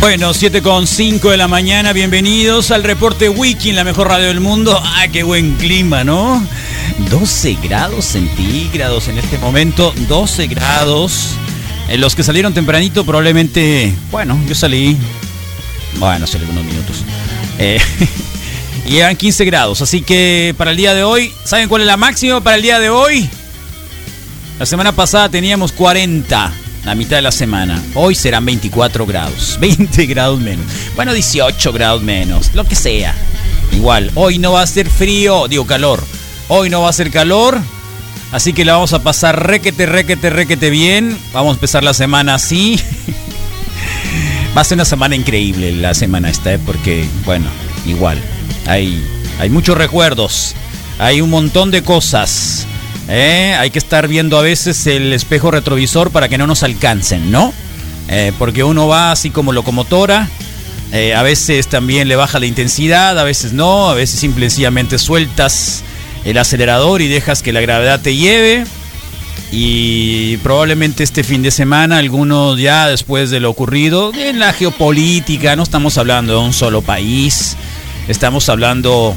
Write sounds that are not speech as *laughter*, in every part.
Bueno, 7 con 5 de la mañana, bienvenidos al reporte Wiki la mejor radio del mundo. ¡Ah, qué buen clima, ¿no? 12 grados centígrados en este momento, 12 grados. En los que salieron tempranito probablemente, bueno, yo salí, bueno, hace algunos minutos. Eh, *laughs* y eran 15 grados, así que para el día de hoy, ¿saben cuál es la máxima para el día de hoy? La semana pasada teníamos 40 la mitad de la semana. Hoy serán 24 grados, *laughs* 20 grados menos. Bueno, 18 grados menos, lo que sea. Igual, hoy no va a ser frío, digo calor. Hoy no va a ser calor. Así que la vamos a pasar requete, requete, requete bien. Vamos a empezar la semana así. *laughs* va a ser una semana increíble la semana esta, ¿eh? porque, bueno, igual. Hay, hay muchos recuerdos. Hay un montón de cosas. ¿Eh? Hay que estar viendo a veces el espejo retrovisor para que no nos alcancen, ¿no? Eh, porque uno va así como locomotora. eh, a veces también le baja la intensidad, a veces no, a veces simple y sencillamente sueltas el acelerador y dejas que la gravedad te lleve. Y probablemente este fin de semana, algunos ya después de lo ocurrido, en la geopolítica, no estamos hablando de un solo país, estamos hablando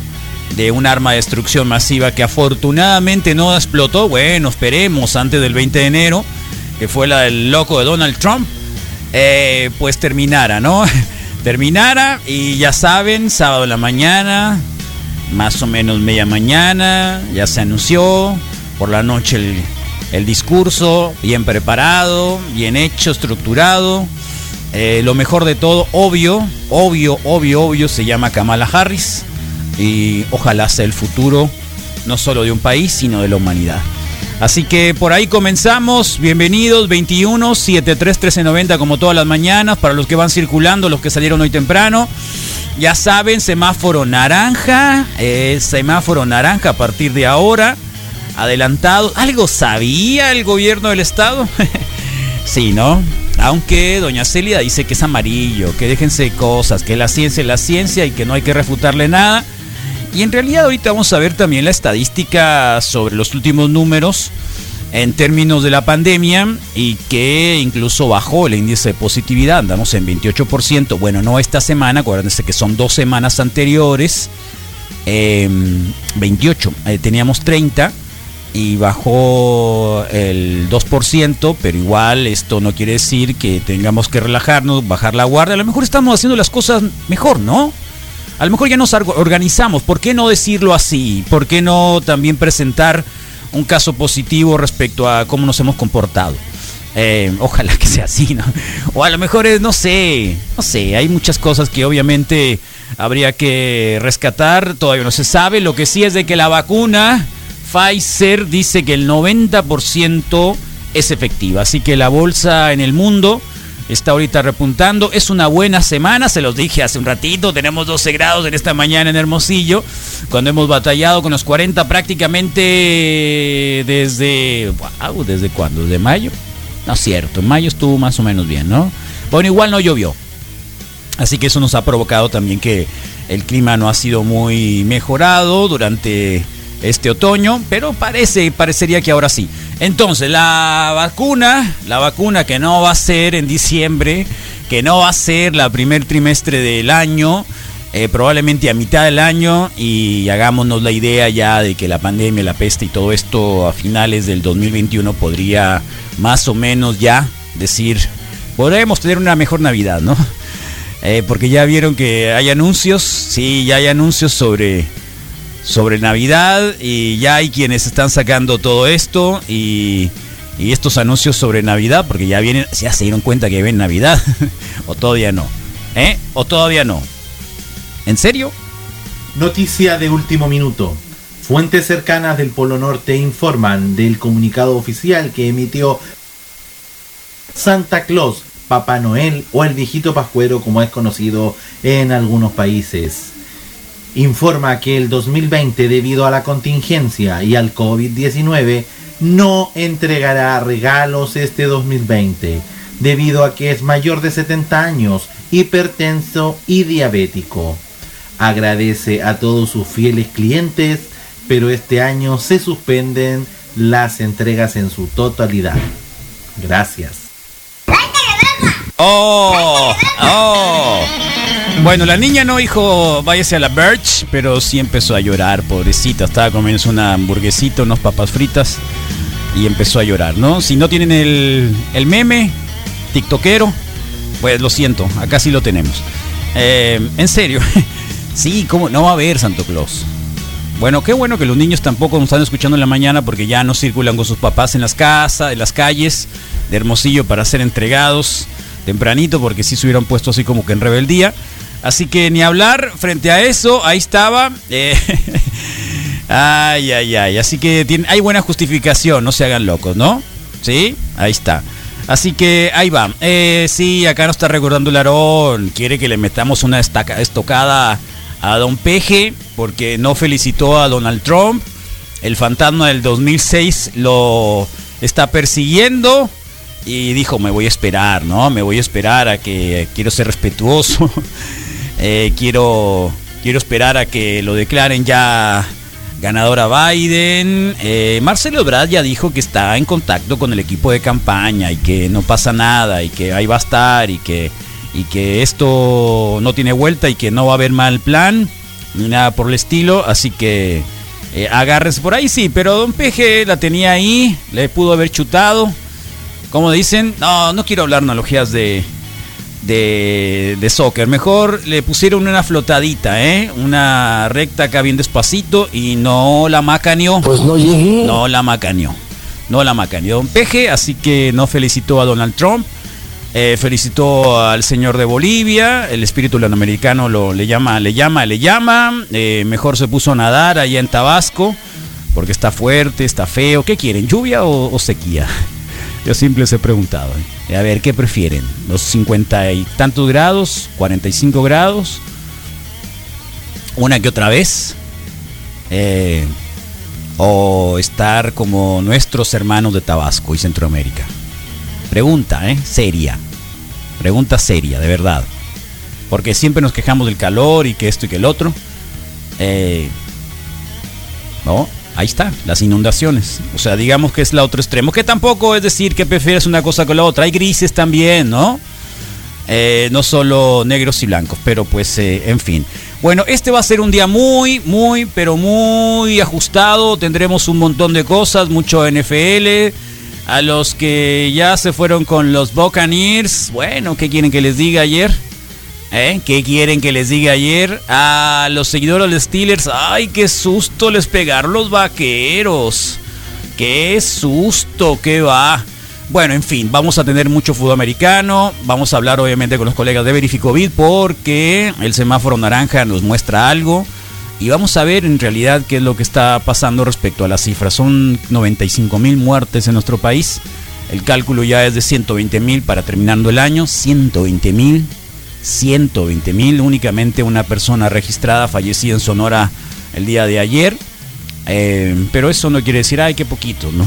de un arma de destrucción masiva que afortunadamente no explotó. Bueno, esperemos antes del 20 de enero, que fue la del loco de Donald Trump, eh, pues terminara, ¿no? *laughs* terminara y ya saben, sábado en la mañana, más o menos media mañana, ya se anunció, por la noche el, discurso, bien preparado, bien hecho, estructurado. Eh, lo mejor de todo, obvio, obvio, obvio, obvio, se llama Kamala Harris y ojalá sea el futuro no solo de un país, sino de la humanidad. Así que por ahí comenzamos. Bienvenidos, 21 73 1390 como todas las mañanas. Para los que van circulando, los que salieron hoy temprano. Ya saben, semáforo naranja. eh, semáforo naranja a partir de ahora. Adelantado. ¿Algo sabía el gobierno del estado? *laughs* sí, ¿no? Aunque doña Celia dice que es amarillo, que déjense cosas, que la ciencia es la ciencia y que no hay que refutarle nada. Y en realidad ahorita vamos a ver también la estadística sobre los últimos números en términos de la pandemia y que incluso bajó el índice de positividad, andamos en 28%, bueno, no esta semana, acuérdense que son dos semanas anteriores, eh, 28, eh, teníamos 30 y bajó el 2%, pero igual esto no quiere decir que tengamos que relajarnos, bajar la guardia, a lo mejor estamos haciendo las cosas mejor, ¿no? A lo mejor ya nos org- organizamos. ¿Por qué no decirlo así? ¿Por qué no también presentar un caso positivo respecto a cómo nos hemos comportado? Eh, ojalá que sea así, ¿no? O a lo mejor es, no sé, no sé, hay muchas cosas que obviamente habría que rescatar, todavía no se sabe. Lo que sí es de que la vacuna Pfizer dice que el 90% es efectiva. Así que la bolsa en el mundo está ahorita repuntando. Es una buena semana, se los dije hace un ratito. Tenemos 12 grados en esta mañana en Hermosillo. Cuando hemos batallado con los 40 prácticamente desde... ¿desde cuándo? ¿Desde mayo? No es cierto, en mayo estuvo más o menos bien, ¿no? Bueno, igual no llovió. Así que eso nos ha provocado también que el clima no ha sido muy mejorado durante este otoño, pero parece, parecería que ahora sí. Entonces, la vacuna, la vacuna que no va a ser en diciembre, que no va a ser la primer trimestre del año, eh, probablemente a mitad del año y hagámonos la idea ya de que la pandemia, la peste y todo esto a finales del 2021 podría más o menos ya decir, podremos tener una mejor Navidad, ¿no? *laughs* Eh, porque ya vieron que hay anuncios, sí, ya hay anuncios sobre, sobre Navidad y ya hay quienes están sacando todo esto y, estos anuncios sobre Navidad, porque ya vienen, ya se dieron cuenta que ven Navidad, *laughs* o todavía no, ¿eh? O todavía no. ¿En serio? Noticia de último minuto. Fuentes cercanas del Polo Norte informan del comunicado oficial que emitió Santa Claus Papá Noel o el viejito pascuero como es conocido en algunos países. Informa que el 2020 debido a la contingencia y al COVID-19 no entregará regalos este 2020 debido a que es mayor de 70 años, hipertenso y diabético. Agradece a todos sus fieles clientes, pero este año se suspenden las entregas en su totalidad. Gracias. Oh, oh. Bueno, la niña no dijo váyase a la Birch, pero sí empezó a llorar, pobrecita. Estaba comiendo una hamburguesita, unos papas fritas y empezó a llorar, ¿no? Si no tienen el, el meme, tiktokero, pues lo siento, acá sí lo tenemos. Eh, en serio, *laughs* sí, ¿cómo? No va a haber Santo Claus. Bueno, qué bueno que los niños tampoco nos están escuchando en la mañana porque ya no circulan con sus papás en las casas, en las calles de Hermosillo para ser entregados tempranito porque sí se hubieran puesto así como que en rebeldía. Así que ni hablar frente a eso, ahí estaba. Eh, *laughs* ay, ay, ay. Así que hay buena justificación, no se hagan locos, ¿no? Sí, ahí está. Así que ahí va. Eh, sí, acá nos está recordando el. Quiere que le metamos una estaca, estocada a Don Peje porque no felicitó a Donald Trump. El fantasma del 2006 lo está persiguiendo y dijo, me voy a esperar, ¿no? Me voy a esperar a que quiero ser respetuoso, *laughs* eh, quiero, quiero esperar a que lo declaren ya ganador a Biden. Eh, Marcelo Ebrard ya dijo que está en contacto con el equipo de campaña y que no pasa nada y que ahí va a estar y que, y que esto no tiene vuelta y que no va a haber mal plan ni nada por el estilo, así que... Eh, por ahí, sí, pero Don Peje la tenía ahí, le pudo haber chutado, como dicen, no, no quiero hablar analogías de, de, de, soccer. Mejor le pusieron una flotadita, ¿eh? Una recta acá bien despacito y no la macaneó. Pues no llegué. No la macaneó. No la macaneó Don Peje, así que no felicitó a Donald Trump. Eh, felicitó al señor de Bolivia, el espíritu latinoamericano lo, le llama, le llama, le llama. Eh, mejor se puso a nadar allá en Tabasco, porque está fuerte, está feo. ¿Qué quieren, lluvia o, o sequía? *laughs* Yo siempre les he preguntado. ¿eh? A ver, ¿qué prefieren? ¿Los 50 y tantos grados? ¿45 grados? ¿Una que otra vez? Eh, ¿O estar como nuestros hermanos de Tabasco y Centroamérica? Pregunta, ¿eh? Seria. Pregunta seria, de verdad. Porque siempre nos quejamos del calor y que esto y que el otro. Eh, ¿No? Ahí está, las inundaciones. O sea, digamos que es la otro extremo. Que tampoco es decir que prefieres una cosa con la otra. Hay grises también, ¿no? Eh, no solo negros y blancos, pero pues, eh, en fin. Bueno, este va a ser un día muy, muy, pero muy ajustado. Tendremos un montón de cosas, mucho NFL. A los que ya se fueron con los Buccaneers, bueno, ¿qué quieren que les diga ayer? ¿Eh? ¿Qué quieren que les diga ayer? A los seguidores de los Steelers, ¡ay, qué susto les pegaron los vaqueros! ¡Qué susto que va! Bueno, en fin, vamos a tener mucho fútbol americano. Vamos a hablar obviamente con los colegas de Verificovid porque el semáforo naranja nos muestra algo. Y vamos a ver en realidad qué es lo que está pasando respecto a las cifras. Son 95 mil muertes en nuestro país. El cálculo ya es de 120 mil para terminando el año. 120 mil. 120 mil. Únicamente una persona registrada fallecida en Sonora el día de ayer. Eh, pero eso no quiere decir, ay, qué poquito, *laughs* ¿no?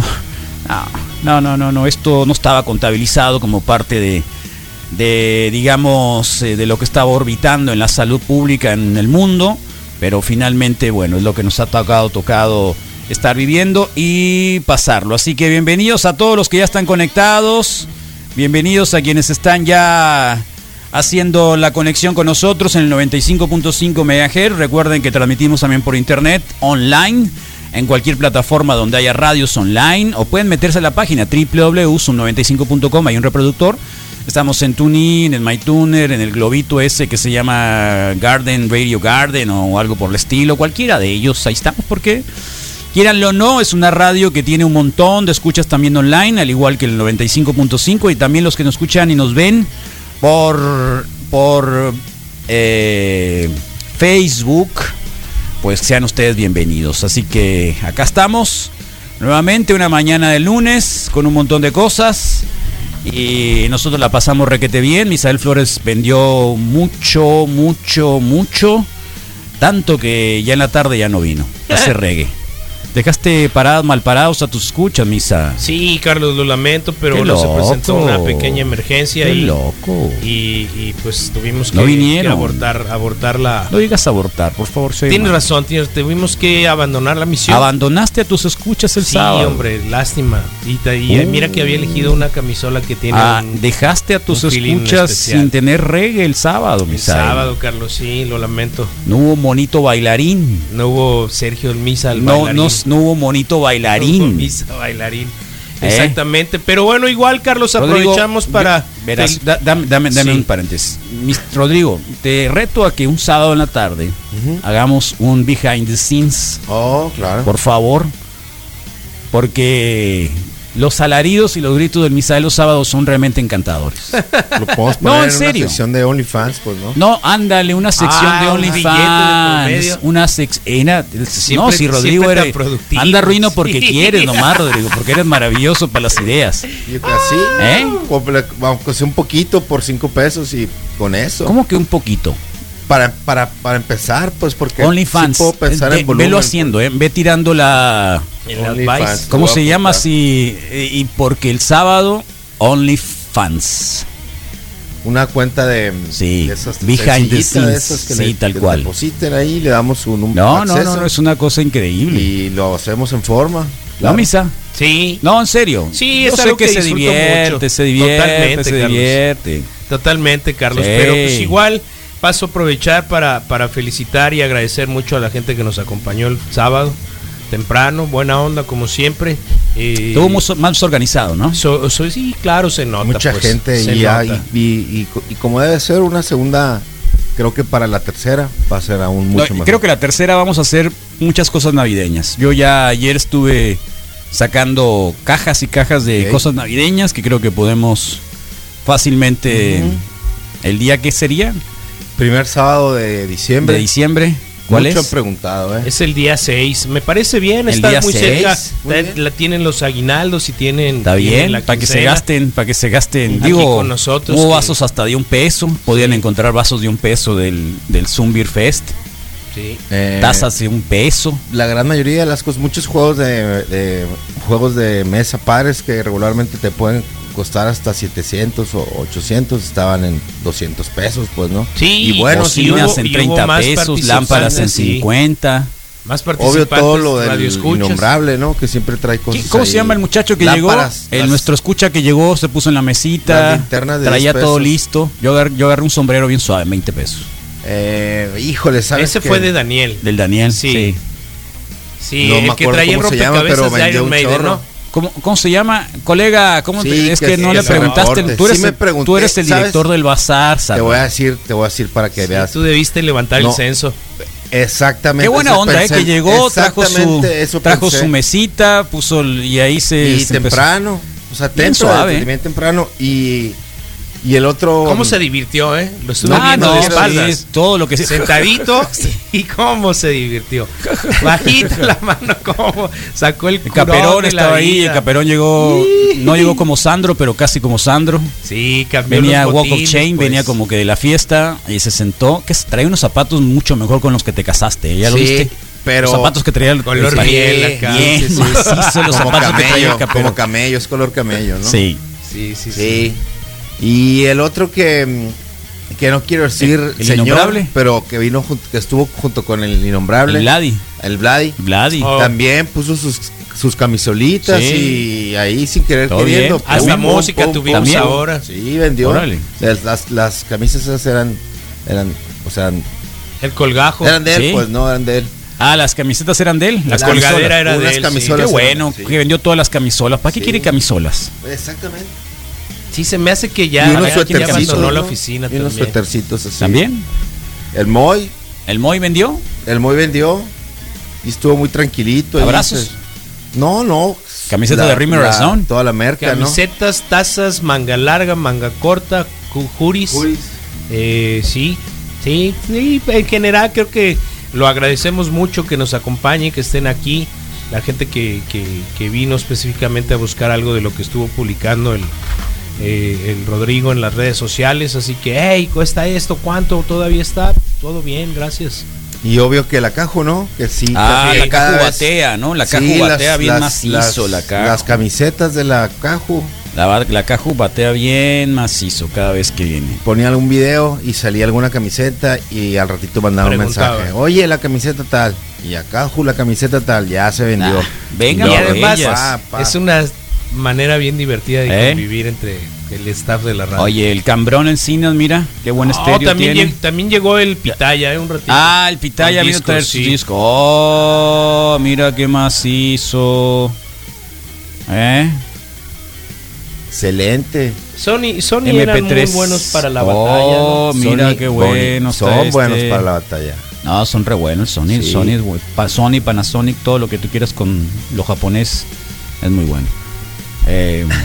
No, no, no, no. Esto no estaba contabilizado como parte de, de digamos, eh, de lo que estaba orbitando en la salud pública en el mundo pero finalmente, bueno, es lo que nos ha tocado, tocado estar viviendo y pasarlo. Así que bienvenidos a todos los que ya están conectados, bienvenidos a quienes están ya haciendo la conexión con nosotros en el 95.5 MHz. Recuerden que transmitimos también por internet, online, en cualquier plataforma donde haya radios online, o pueden meterse a la página www.95.com, hay un reproductor. Estamos en TuneIn, en MyTuner, en el globito ese que se llama Garden, Radio Garden o algo por el estilo, cualquiera de ellos, ahí estamos porque Quieranlo o no, es una radio que tiene un montón de escuchas también online, al igual que el 95.5 y también los que nos escuchan y nos ven por, por eh, Facebook, pues sean ustedes bienvenidos. Así que acá estamos, nuevamente una mañana de lunes con un montón de cosas. Y nosotros la pasamos requete bien. Misael Flores vendió mucho, mucho, mucho. Tanto que ya en la tarde ya no vino. Hace *laughs* reggae. Dejaste parados, mal parados a tus escuchas, Misa. Sí, Carlos, lo lamento, pero bueno, se presentó una pequeña emergencia Qué y, loco. y, pues tuvimos No que, vinieron. que abortar, abortar la... No digas abortar, por favor. soy Tienes mal. razón, tienes, tuvimos que abandonar la misión. Abandonaste a tus escuchas el sí, sábado. hombre, lástima. Y, eh, Uh. mira que había elegido una camisola que tiene Ah, un- dejaste a tus escuchas sin tener reggae el sábado, el Misael. sábado, Carlos, sí, lo lamento. No hubo monito bailarín. No hubo Sergio el Misa, el No, bailarín. no, no hubo monito No hubo bailarín. Misa, bailarín. ¿Eh? Exactamente. Pero bueno, igual, Carlos, Rodrigo, aprovechamos para... Verás, da- dame, dame- dame Sí. un paréntesis. Mis- Rodrigo, te reto a que un sábado en la tarde hagamos un behind the scenes, Oh, claro. por favor. Porque los alaridos y los gritos del Misael los sábados son realmente encantadores. Lo podemos No, poner en en, serio. una sección de OnlyFans, pues, ¿no? No, ándale, una sección Ah, de de OnlyFans. Una sección. No, si Rodrigo era. Anda ruino porque Sí. quieres nomás, Rodrigo, porque eres maravilloso para las ideas. Y así, ¿Eh? aunque sea un poquito por cinco pesos y con eso. ¿Cómo que un poquito? Para, para, para empezar, pues, porque OnlyFans. sí puedo pensar Ve- en volumen. velo haciendo, ¿eh? Ve tirando la. El OnlyFans. advice. ¿Cómo se llama así? Eh, Y porque el sábado, OnlyFans. Una cuenta de, Sí, de esas behind the sencillitas, de scenes. esas que Sí, le, tal que cual. depositen ahí, le damos un, un No, no, acceso no, no, es una cosa increíble. y lo hacemos en forma. ¿No, claro. Misa? Sí, No, en serio. Sí, Yo es sé algo que, que se divierte, mucho. se divierte, Totalmente, se Carlos. divierte. totalmente, Carlos. Sí. Pero pues igual paso a aprovechar para, para felicitar y agradecer mucho a la gente que nos acompañó el sábado temprano. Buena onda, como siempre. Eh, Estuvo mus- más organizado, ¿no? so- so- sí, claro, se nota. Mucha pues, gente se y, ya- nota. y, y- y co- y como debe ser una segunda, creo que para la tercera va a ser aún mucho No, mejor. creo que la tercera vamos a hacer muchas cosas navideñas. Yo ya ayer estuve sacando cajas y cajas de cosas navideñas que creo que podemos fácilmente el día que sería Primer sábado de diciembre. de diciembre. ¿Cuál Mucho es? han preguntado, ¿eh? Es el día 6. Me parece bien, El está día muy seis, cerca. muy la tienen los aguinaldos y tienen. Está bien, la para que se gasten, para que se gasten. Aquí Digo, con nosotros hubo que- vasos hasta de un peso. Podían encontrar vasos de un peso del, del Zoom Beer Fest. Sí. Eh, Tazas de un peso. La gran mayoría de las cosas, muchos juegos de, de- juegos de mesa pares que regularmente te pueden costar hasta 700 o 800 estaban en 200 pesos, pues, ¿no? Sí, y bueno, hubo- en y hubo 30 más pesos, lámparas en participantes, sí. 50. Más obvio todo lo del innombrable, ¿no? Que siempre trae cosas. ¿Qué- ¿Cómo se ahí. llama el muchacho que Lámparas, llegó? El las- nuestro escucha que llegó, se puso en la mesita, de traía 10 todo listo. Yo agarré, yo agarré un sombrero bien suave, 20 pesos. Eh, híjole, ¿sabes? Ese qué? fue de Daniel. Del Daniel. Sí. Sí. Sí, No el que traía el cómo se llama, rompecabezas pero de Iron un Maiden, chorro. ¿no? ¿Cómo, cómo se llama? Colega, ¿cómo te- Sí, es que que no le preguntaste? Tú eres, Sí me el, pregunté, tú eres el ¿sabes? director del bazar, Te Salva. voy a decir, te voy a decir para que Sí, veas. tú debiste levantar No. el censo. Exactamente. Qué buena onda, eh, pensé. que llegó, trajo su, eso trajo su mesita, puso el- y ahí se, y se empezó. temprano, o sea, Bien temprano, suave, ¿eh? bien temprano y y el otro ¿Cómo se divirtió, eh? Lo Ah, viendo no, de sí, espaldas. es todo lo que se Sentadito *laughs* *laughs* y cómo se divirtió. Bajita la mano, cómo sacó el, El Caperón curón de la estaba ahí, el Caperón llegó, no llegó como Sandro, pero casi como Sandro. Sí, cambió Venía los Walk of Chain, pues. venía como que de la fiesta y se sentó, que se- traía unos zapatos mucho mejor con los que te casaste. ¿ya lo Sí, viste? pero los zapatos que traía el Color el- miel acá. bien, Sí, sí. macizo, los como zapatos que traía camello, el como camello, es color camello, ¿no? Sí. Sí, sí, sí. Sí. Y el otro que mm, que no quiero decir ¿El- el señor, innombrable? pero que vino que estuvo junto con el innombrable. El Vladi. El Vladi. Vladi. Oh. También puso sus, sus camisolitas Sí. y ahí sin querer Todo queriendo. bien. Hasta pum, pum, música pum, tuvimos También. ahora. Sí, vendió. Órale. Las, las, las camisas esas eran, eran, o sea, El colgajo. eran de él, Sí. pues no eran de él. Ah, las camisetas eran de él. La Las colgadera era de él. sí. camisolas. Qué bueno, Sí. que vendió todas las camisolas. ¿Para qué Sí. quiere camisolas? Exactamente. Sí, se me hace que ya, y unos suetercitos. abandonó la ¿no? oficina y unos también. suetercitos así. ¿También? El Moy, ¿El Moy vendió? el Moy vendió y estuvo muy tranquilito. ¿Abrazos? No, no. Camiseta de Rimmer Zone. Toda la merca, ¿no? Camisetas, tazas, manga larga, manga corta, juris. Juris. Eh, sí, sí, sí, en general creo que lo agradecemos mucho que nos acompañen, que estén aquí, la gente que, que- que vino específicamente a buscar algo de lo que estuvo publicando el, eh, el Rodrigo en las redes sociales, así que, hey, cuesta esto, ¿cuánto? ¿Todavía está? Todo bien, gracias. Y obvio que la cajo, ¿no? Que sí. Ah, la vez- batea, ¿no? La Sí, Caju batea las- bien las- macizo, las- la. Las camisetas de la Caju. La, la Caju batea bien macizo cada vez que viene. Ponía algún video y salía alguna camiseta y al ratito mandaba un mensaje. Oye, la camiseta tal. Y a Caju la camiseta tal. Ya se vendió. Ah, venga, y por además ellas. Pa, pa. es una manera bien divertida de ¿Eh? convivir entre el staff de la radio. Oye, el cambrón Encinas, mira, qué buen Oh, estéreo también, tiene. lleg- también llegó el Pitaya, eh, un ratito. Ah, el Pitaya Con vino a traer discos, su sí. disco. Oh, mira qué macizo. ¿Eh? Excelente. Sony, Sony eran muy MP3. buenos para la Oh, batalla. ¿no? mira Sony, qué boni- bueno. está Son este. buenos para la batalla. No, son re buenos. Sony, Sí. Sony, Sony, Panasonic, todo lo que tú quieras con lo japonés es muy bueno. Eh, *laughs*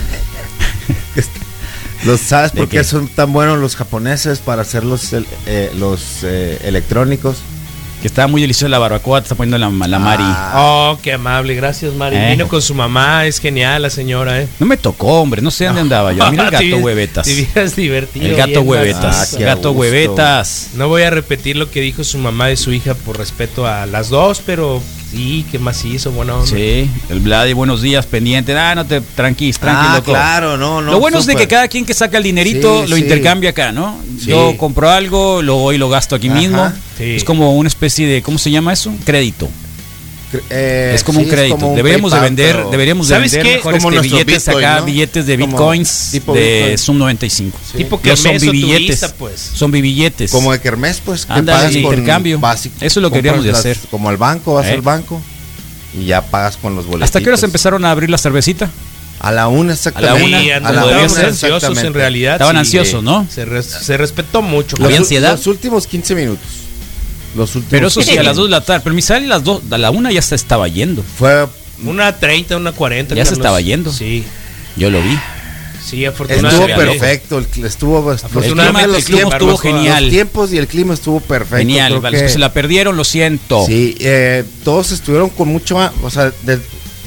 Los, ¿Sabes ¿De por qué? qué? son tan buenos los japoneses para hacer los, el- eh, los eh, electrónicos? que estaba muy deliciosa la barbacoa, te está poniendo la, la Mari. Ah, Oh, qué amable, gracias Mari. Eh. Vino con su mamá, es genial la señora, ¿eh? No me tocó, hombre, no sé dónde andaba yo. Mira el *laughs* gato huevetas. Divertido. El gato huevetas. Ah, qué gato huevetas. No voy a repetir lo que dijo su mamá de su hija por respeto a las dos, pero sí, qué macizo, buena onda. Sí, el Vladi, buenos días, pendiente. Ah, no te tranquis, tranqui, ah, loco. claro, no, no. lo bueno es de que cada quien que saca el dinerito Sí, lo sí. intercambia acá, ¿no? Sí. Yo compro algo, lo voy y lo gasto aquí Ajá. mismo. Sí. Es como una especie de, ¿cómo se llama eso? Crédito. Eh, es como sí, un crédito. como un deberíamos de vender, pero- deberíamos de ¿Sabes vender mejor Como este, billetes Bitcoin, acá, ¿no? billetes de bitcoins tipo de Bitcoin. Sum 95. Tipo Ya son billetes. turista, pues. Son billetes. Como de Kermés, pues. que pagas con intercambio. básico. Eso es lo que deberíamos de las- hacer. Como al banco, vas ¿Eh? al banco y ya pagas con los boletos. ¿Hasta qué horas empezaron a abrir la cervecita? A la una, exactamente. A la una, Sí, a la ser, ansiosos en realidad. Estaban sí. ansiosos, ¿no? Se, res- se respetó mucho. ¿Había ansiedad? los últimos 15 minutos. Los últimos Pero eso sí, 15 a las 2 minutos. de la tarde. Pero Misael a las 2, a la 1 ya se estaba yendo. Fue. Una 30, una 40. Ya se Carlos. estaba yendo. Sí, Yo lo vi. sí, Estuvo afortunadamente. perfecto. El, estuvo. los Afortunadamente, el los clima tiempos- estuvo genial. Los tiempos y el clima estuvo perfecto. Genial. creo Para los que que- se la perdieron, lo siento. Sí, eh, todos estuvieron con mucho, o sea, de-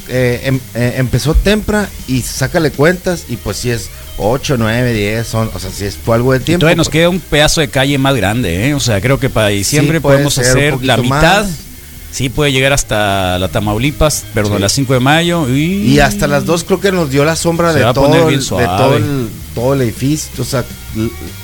eh, em- eh, empezó temprano y sácale cuentas y pues si es 8, 9, 10, son, o sea, si es, fue algo de tiempo. Entonces nos queda un pedazo de calle más grande, ¿eh? O sea, creo que para diciembre Sí, podemos hacer la mitad. más. Sí, puede llegar hasta la Tamaulipas, perdón, Sí. las 5 de mayo. Y, Y hasta las 2 creo que nos dio la sombra Se de a todo, el, de todo, el, todo el edificio, o sea,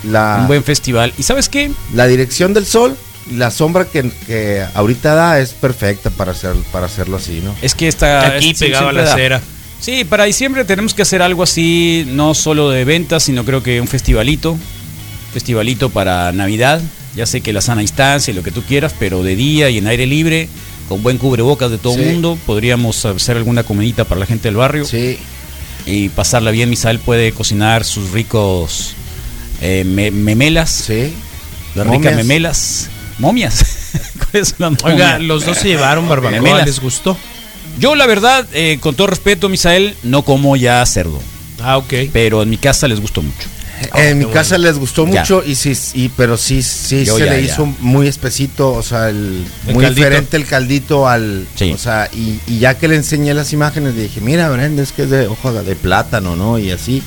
la, Un buen festival. ¿Y sabes qué? la dirección del sol, la sombra que, que ahorita da es perfecta para, hacer, para hacerlo así, ¿no? Es que está... Aquí es- sí, pegaba siempre la da. acera. Sí, para diciembre tenemos que hacer algo así, no solo de ventas, sino creo que un festivalito. Festivalito para Navidad. Ya sé que la sana instancia y lo que tú quieras, pero de día y en aire libre, con buen cubrebocas de todo el Sí. mundo. Podríamos hacer alguna comidita para la gente del barrio Sí, y pasarla bien. Misael puede cocinar sus ricos eh, me- memelas, sí. las ricas memelas. Momias. *laughs* ¿Cuáles son las Oiga, los dos se llevaron barbacoa, Memelas. ¿les gustó? Yo, la verdad, eh, con todo respeto, Misael, no como ya cerdo. Ah, ok. Pero en mi casa les gustó mucho. en mi qué casa les gustó Ya. mucho y sí, y, pero sí, sí Yo se ya, le ya. hizo muy espesito, o sea, el, El muy caldito. diferente el caldito al, Sí. o sea, y, y ya que le enseñé las imágenes le dije, mira, Brenda, es que es de hoja de plátano, ¿no? Y así,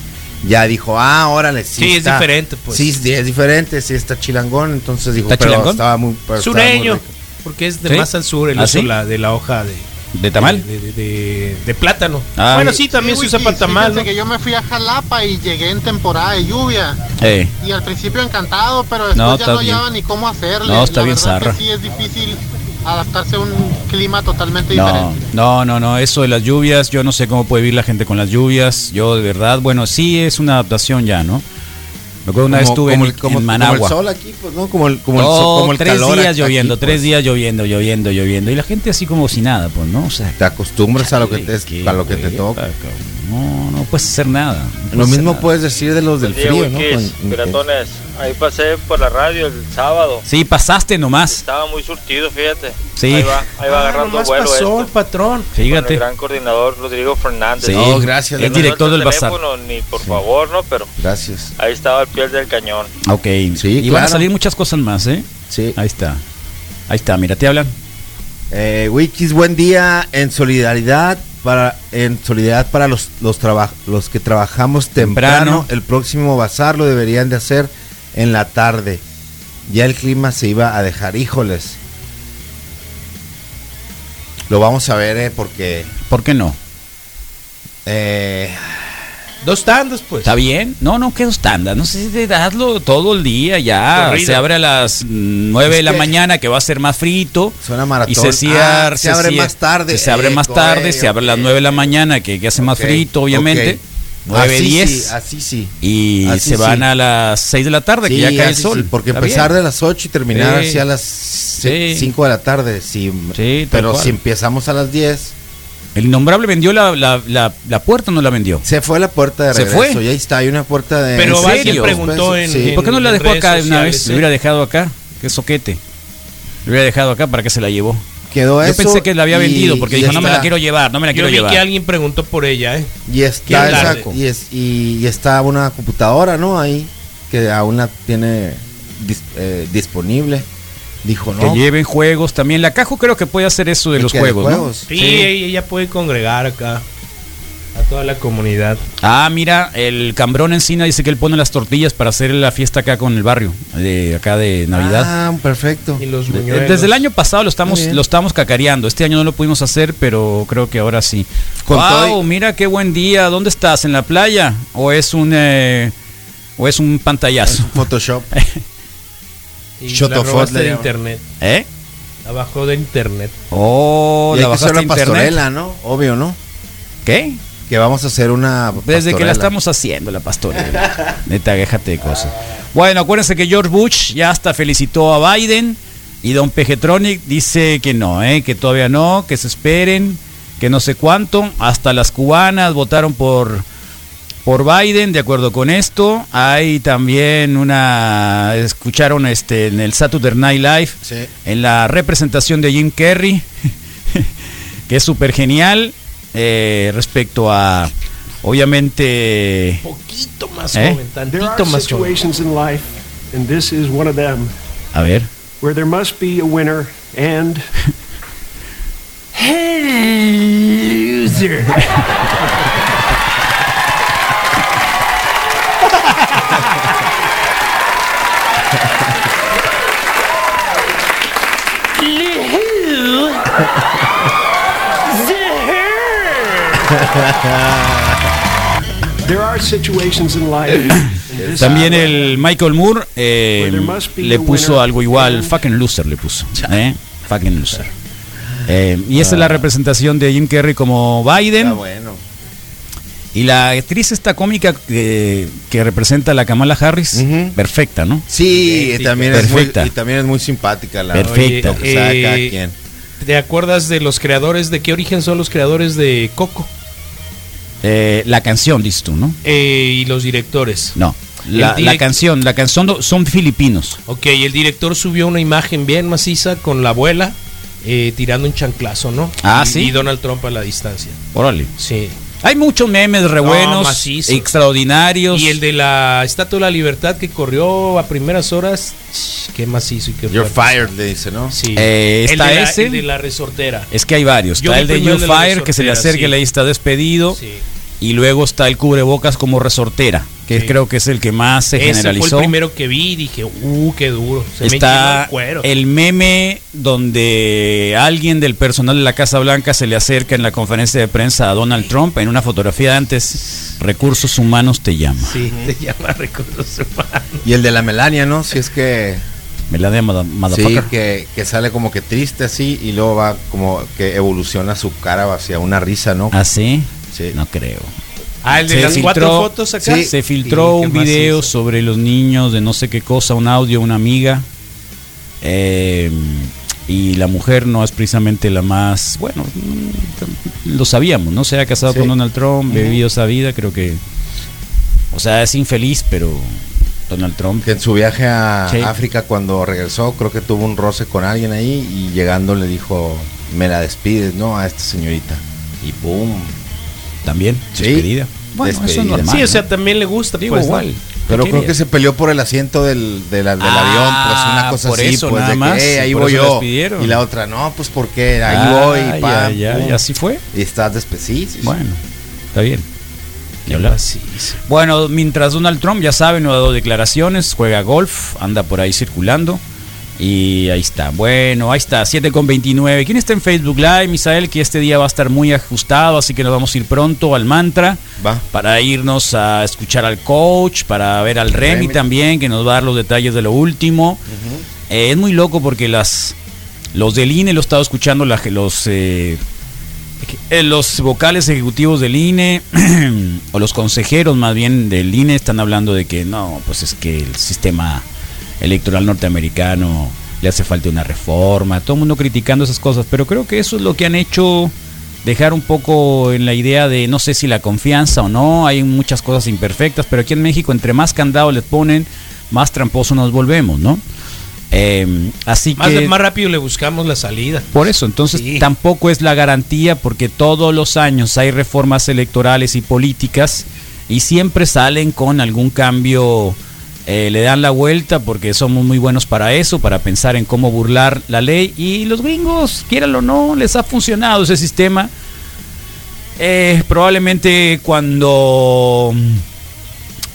ya dijo, ah, órale, sí, Sí, es diferente, pues. Sí, sí, es diferente, sí está chilangón, entonces dijo, ¿Está pero chilangón? estaba muy, pero estaba muy Sureño, porque es de ¿Sí? más al sur el ¿Ah, uso sí? la, de la hoja de, ¿De tamal? de, de- de- de plátano. Ah. bueno, sí, también Sí, se usa para tamal. ¿no? que yo me fui a Jalapa y llegué en temporada de lluvia. Eh, Y al principio encantado, pero después No, ya no hallaba ni cómo hacerle. No, está La bien verdad que zarra. Sí, es difícil adaptarse a un clima totalmente No, diferente. no, no, no, eso de las lluvias, yo no sé cómo puede vivir la gente con las lluvias. Yo de verdad, bueno, sí es una adaptación ya, ¿no? Me acuerdo una vez Como- estuve como en, el- como- en como el Managua. sol aquí, pues, ¿no? Como el, como el, sol- como el tres calor días aquí, lloviendo, pues. tres días lloviendo, lloviendo, lloviendo. Y la gente así como si nada, pues, ¿no? O sea, Te acostumbras a lo que te, a lo que te toca. No, no puedes hacer nada. no Lo mismo nada. puedes decir de los del frío, ¿no? Con- piratones. Ahí pasé por la radio el sábado. Sí, pasaste nomás. Estaba muy surtido, fíjate. Sí. Ahí va, ahí va Ah, agarrando vuelo pasó esto. el patrón. Con Fíjate. el gran coordinador Rodrigo Fernández. Sí. No, gracias, El no director suelta del el bazar. Ni por favor, ¿no? Pero Gracias. ahí estaba al pie del cañón. Ok. Sí, y van a salir muchas cosas más, ¿eh? Sí. Ahí está. Ahí está, mira, te hablan. Eh, Wikis, buen día en solidaridad para en solidaridad para los los traba- los que trabajamos temprano. Temprano. El próximo bazar lo deberían de hacer en la tarde. Ya el clima se iba a dejar, híjoles. Lo vamos a ver, eh, porque ¿Por qué no? eh, Dos tandas, pues. ¿Está bien? No, no, que dos tandas. No sé si hazlo todo el día ya. Corrido. Se abre a las 9 de Es la que- mañana, que va a ser más frito. suena maratón. Y se cierra. Ah, se abre más tarde. Se abre Eh, más tarde, se abre a las ok. 9 de la mañana, que, que hace más frito, obviamente. ok. 9, Así 10. sí, así sí. y Así se van sí. a las 6 de la tarde, que ya cae el sol. sí, porque Está empezar bien. de las 8 y terminar Sí. así a las Sí. 5 de la tarde. Sí, pero cual. si empezamos a las 10, El innombrable vendió la, la, la, la puerta o no la vendió. se fue la puerta de ¿Se regreso. fue? Y ahí está, hay una puerta de. Pero ¿En serio? preguntó en, Sí. en- ¿Por qué no la dejó acá de una vez? eh? Le hubiera dejado acá. Qué soquete. Le hubiera dejado acá para que se la llevó. Quedó Yo eso. pensé que la había y- vendido porque y dijo, no me la quiero llevar, no me la Yo quiero vi llevar. que alguien preguntó por ella, ¿eh? Y está, esa- y, es- y- y está una computadora, ¿no? Ahí, que aún la tiene dis- eh, disponible. Dijo, Que lleven juegos también. La Cajo creo que puede hacer eso de ¿Y los de juegos. Sí, ella puede congregar acá a toda la comunidad. Ah, mira, el Cambrón Encina dice que él pone las tortillas para hacer la fiesta acá con el barrio, de acá de Navidad. Ah, perfecto. Y los De- buñuelos. Desde el año pasado lo estamos, lo estamos cacareando. Este año no lo pudimos hacer, pero creo que ahora sí. Con todo wow, y- mira qué buen día. ¿Dónde estás? ¿En la playa? ¿O es un eh, o es un pantallazo? Photoshop. *laughs* Y la robaste de internet. ¿Eh? La bajó de internet. Oh, y la bajaste una internet. pastorela, ¿no? Obvio, ¿no? ¿Qué? Que vamos a hacer una. Desde que la estamos haciendo, la pastorela. *laughs* Neta, déjate de cosas. Bueno, acuérdense que George Bush ya hasta felicitó a Biden y Don Pejetronic dice que no, ¿eh? que todavía no, que se esperen, que no sé cuánto. Hasta las cubanas votaron por, por Biden, de acuerdo con esto. Hay también una. Escucharon este en el Saturday Night Live, Sí. en la representación de Jim Carrey, *laughs* que es súper genial eh, respecto a. Obviamente. Poquito más ¿Eh? joven, There tantito are más joven. situations in life, and this is one of them, A ver. where there must be a winner and *laughs* loser. *laughs* *laughs* There are situations in life. and this También el Michael Moore eh, le puso algo igual, fucking loser le puso. ¿eh? Fucking loser. Eh, y esa es la representación de Jim Carrey como Biden. Está bueno. Y la actriz esta cómica que, que representa a la Kamala Harris, perfecta, ¿no? Sí, también es, muy, y también es muy simpática la Perfecta. Eh. ¿Te acuerdas de los creadores? ¿De qué origen son los creadores de Coco? Eh, la canción, dices tú, ¿no? Eh, y los directores. No. La, El canción, la canción son filipinos. Ok, el director subió una imagen bien maciza con la abuela eh, tirando un chanclazo, ¿no? Ah, y, ¿sí? Y Donald Trump a la distancia. Órale. Sí. Hay muchos memes re No, buenos, macizo. extraordinarios. Y el de la Estatua de la Libertad que corrió a primeras horas, qué macizo y qué You're fuerte. fired, le dice, ¿no? Sí. Eh, el, está de la, ese. el de la resortera. Es que hay varios. Yo está el de primero You el de la Fire, que se le y sí. le está despedido. Sí. Y luego está el cubrebocas como resortera, que Sí. creo que es el que más se Ese fue generalizó. el primero que vi y dije, uh, qué duro. Se me Está el cuero. el meme donde alguien del personal de la Casa Blanca se le acerca en la conferencia de prensa a Donald Trump en una fotografía de antes. Recursos Humanos te llama. Sí, te llama recursos humanos. Y el de la Melania, ¿no? Si es que Melania Mother- Sí, Motherfucker. que, que sale como que triste así y luego va como que evoluciona su cara hacia una risa, ¿no? ¿Ah, sí? No creo. Ah, el de Se las filtró- cuatro fotos acá. Se filtró ¿Y qué un video hizo? sobre los niños de no sé qué cosa, un audio, una amiga. Eh, y la mujer no es precisamente la más. Bueno, mm, lo sabíamos, ¿no? Se ha casado Sí. con Donald Trump, bebido esa vida, creo que. O sea, es infeliz, pero Donald Trump. Que en su viaje a Sí. África cuando regresó, creo que tuvo un roce con alguien ahí y llegando le dijo, me la despides, ¿no? A esta señorita. Y pum. También, Sí. despedida. Bueno, eso es Despedida. normal. Sí, o sea, ¿no? también le gusta. Digo, pues, ¿no? igual. Pero ¿Qué creo que se peleó por el asiento del, del, del Ah, avión, pues una cosa por así, eso, pues nada de más, que "Eh, ahí por voy eso yo. despidieron. Y la otra, no, pues porque ahí Ah, voy, y ya, pam, ya, pum. y así fue. Y estás despedido. Bueno, está bien. Hablar. macizo. Bueno, mientras Donald Trump, ya saben, no ha dado declaraciones, juega golf, anda por ahí circulando. Y ahí está. Bueno, ahí está, 7 con 29. ¿Quién está en Facebook Live, Misael? Que este día va a estar muy ajustado, así que nos vamos a ir pronto al mantra. Va. Para irnos a escuchar al coach, para ver al Remy, Remy. también, que nos va a dar los detalles de lo último. Eh, es muy loco porque las los del INE lo he estado escuchando, la- los, eh, eh, los vocales ejecutivos del INE, *clears throat* o los consejeros más bien del INE, están hablando de que no, pues es que el sistema electoral norteamericano le hace falta una reforma, todo el mundo criticando esas cosas, pero creo que eso es lo que han hecho dejar un poco en la idea de no sé si la confianza o no, hay muchas cosas imperfectas, pero aquí en México entre más candado les ponen, más tramposo nos volvemos, ¿no? Eh, así Más, que más rápido le buscamos la salida. por eso, entonces Sí. tampoco es la garantía porque todos los años hay reformas electorales y políticas y siempre salen con algún cambio, eh, le dan la vuelta porque somos muy buenos para eso, para pensar en cómo burlar la ley y los gringos, quieran o no, les ha funcionado ese sistema. Eh, probablemente cuando mm,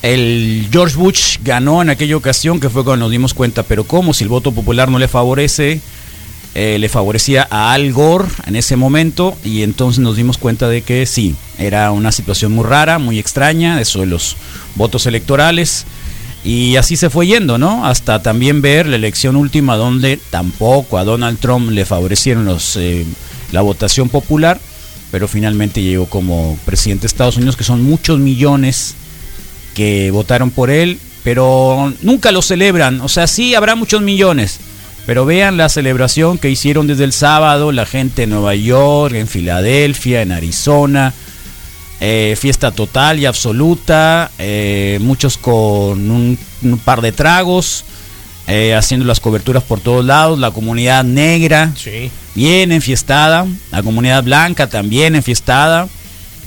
el George Bush ganó en aquella ocasión, que fue cuando nos dimos cuenta, pero ¿cómo? Si el voto popular no le favorece, eh, le favorecía a Al Gore en ese momento, y entonces nos dimos cuenta de que sí, era una situación muy rara, muy extraña, eso de los votos electorales, y así se fue yendo, ¿no? Hasta también ver la elección última donde tampoco a Donald Trump le favorecieron los, eh, la votación popular, pero finalmente llegó como presidente de Estados Unidos, que son muchos millones que votaron por él, pero nunca lo celebran. O sea, sí habrá muchos millones, pero vean la celebración que hicieron desde el sábado la gente en Nueva York, en Filadelfia, en Arizona. Eh, fiesta total y absoluta, eh, muchos con un, un par de tragos, eh, haciendo las coberturas por todos lados, la comunidad negra Sí. bien enfiestada, la comunidad blanca también enfiestada.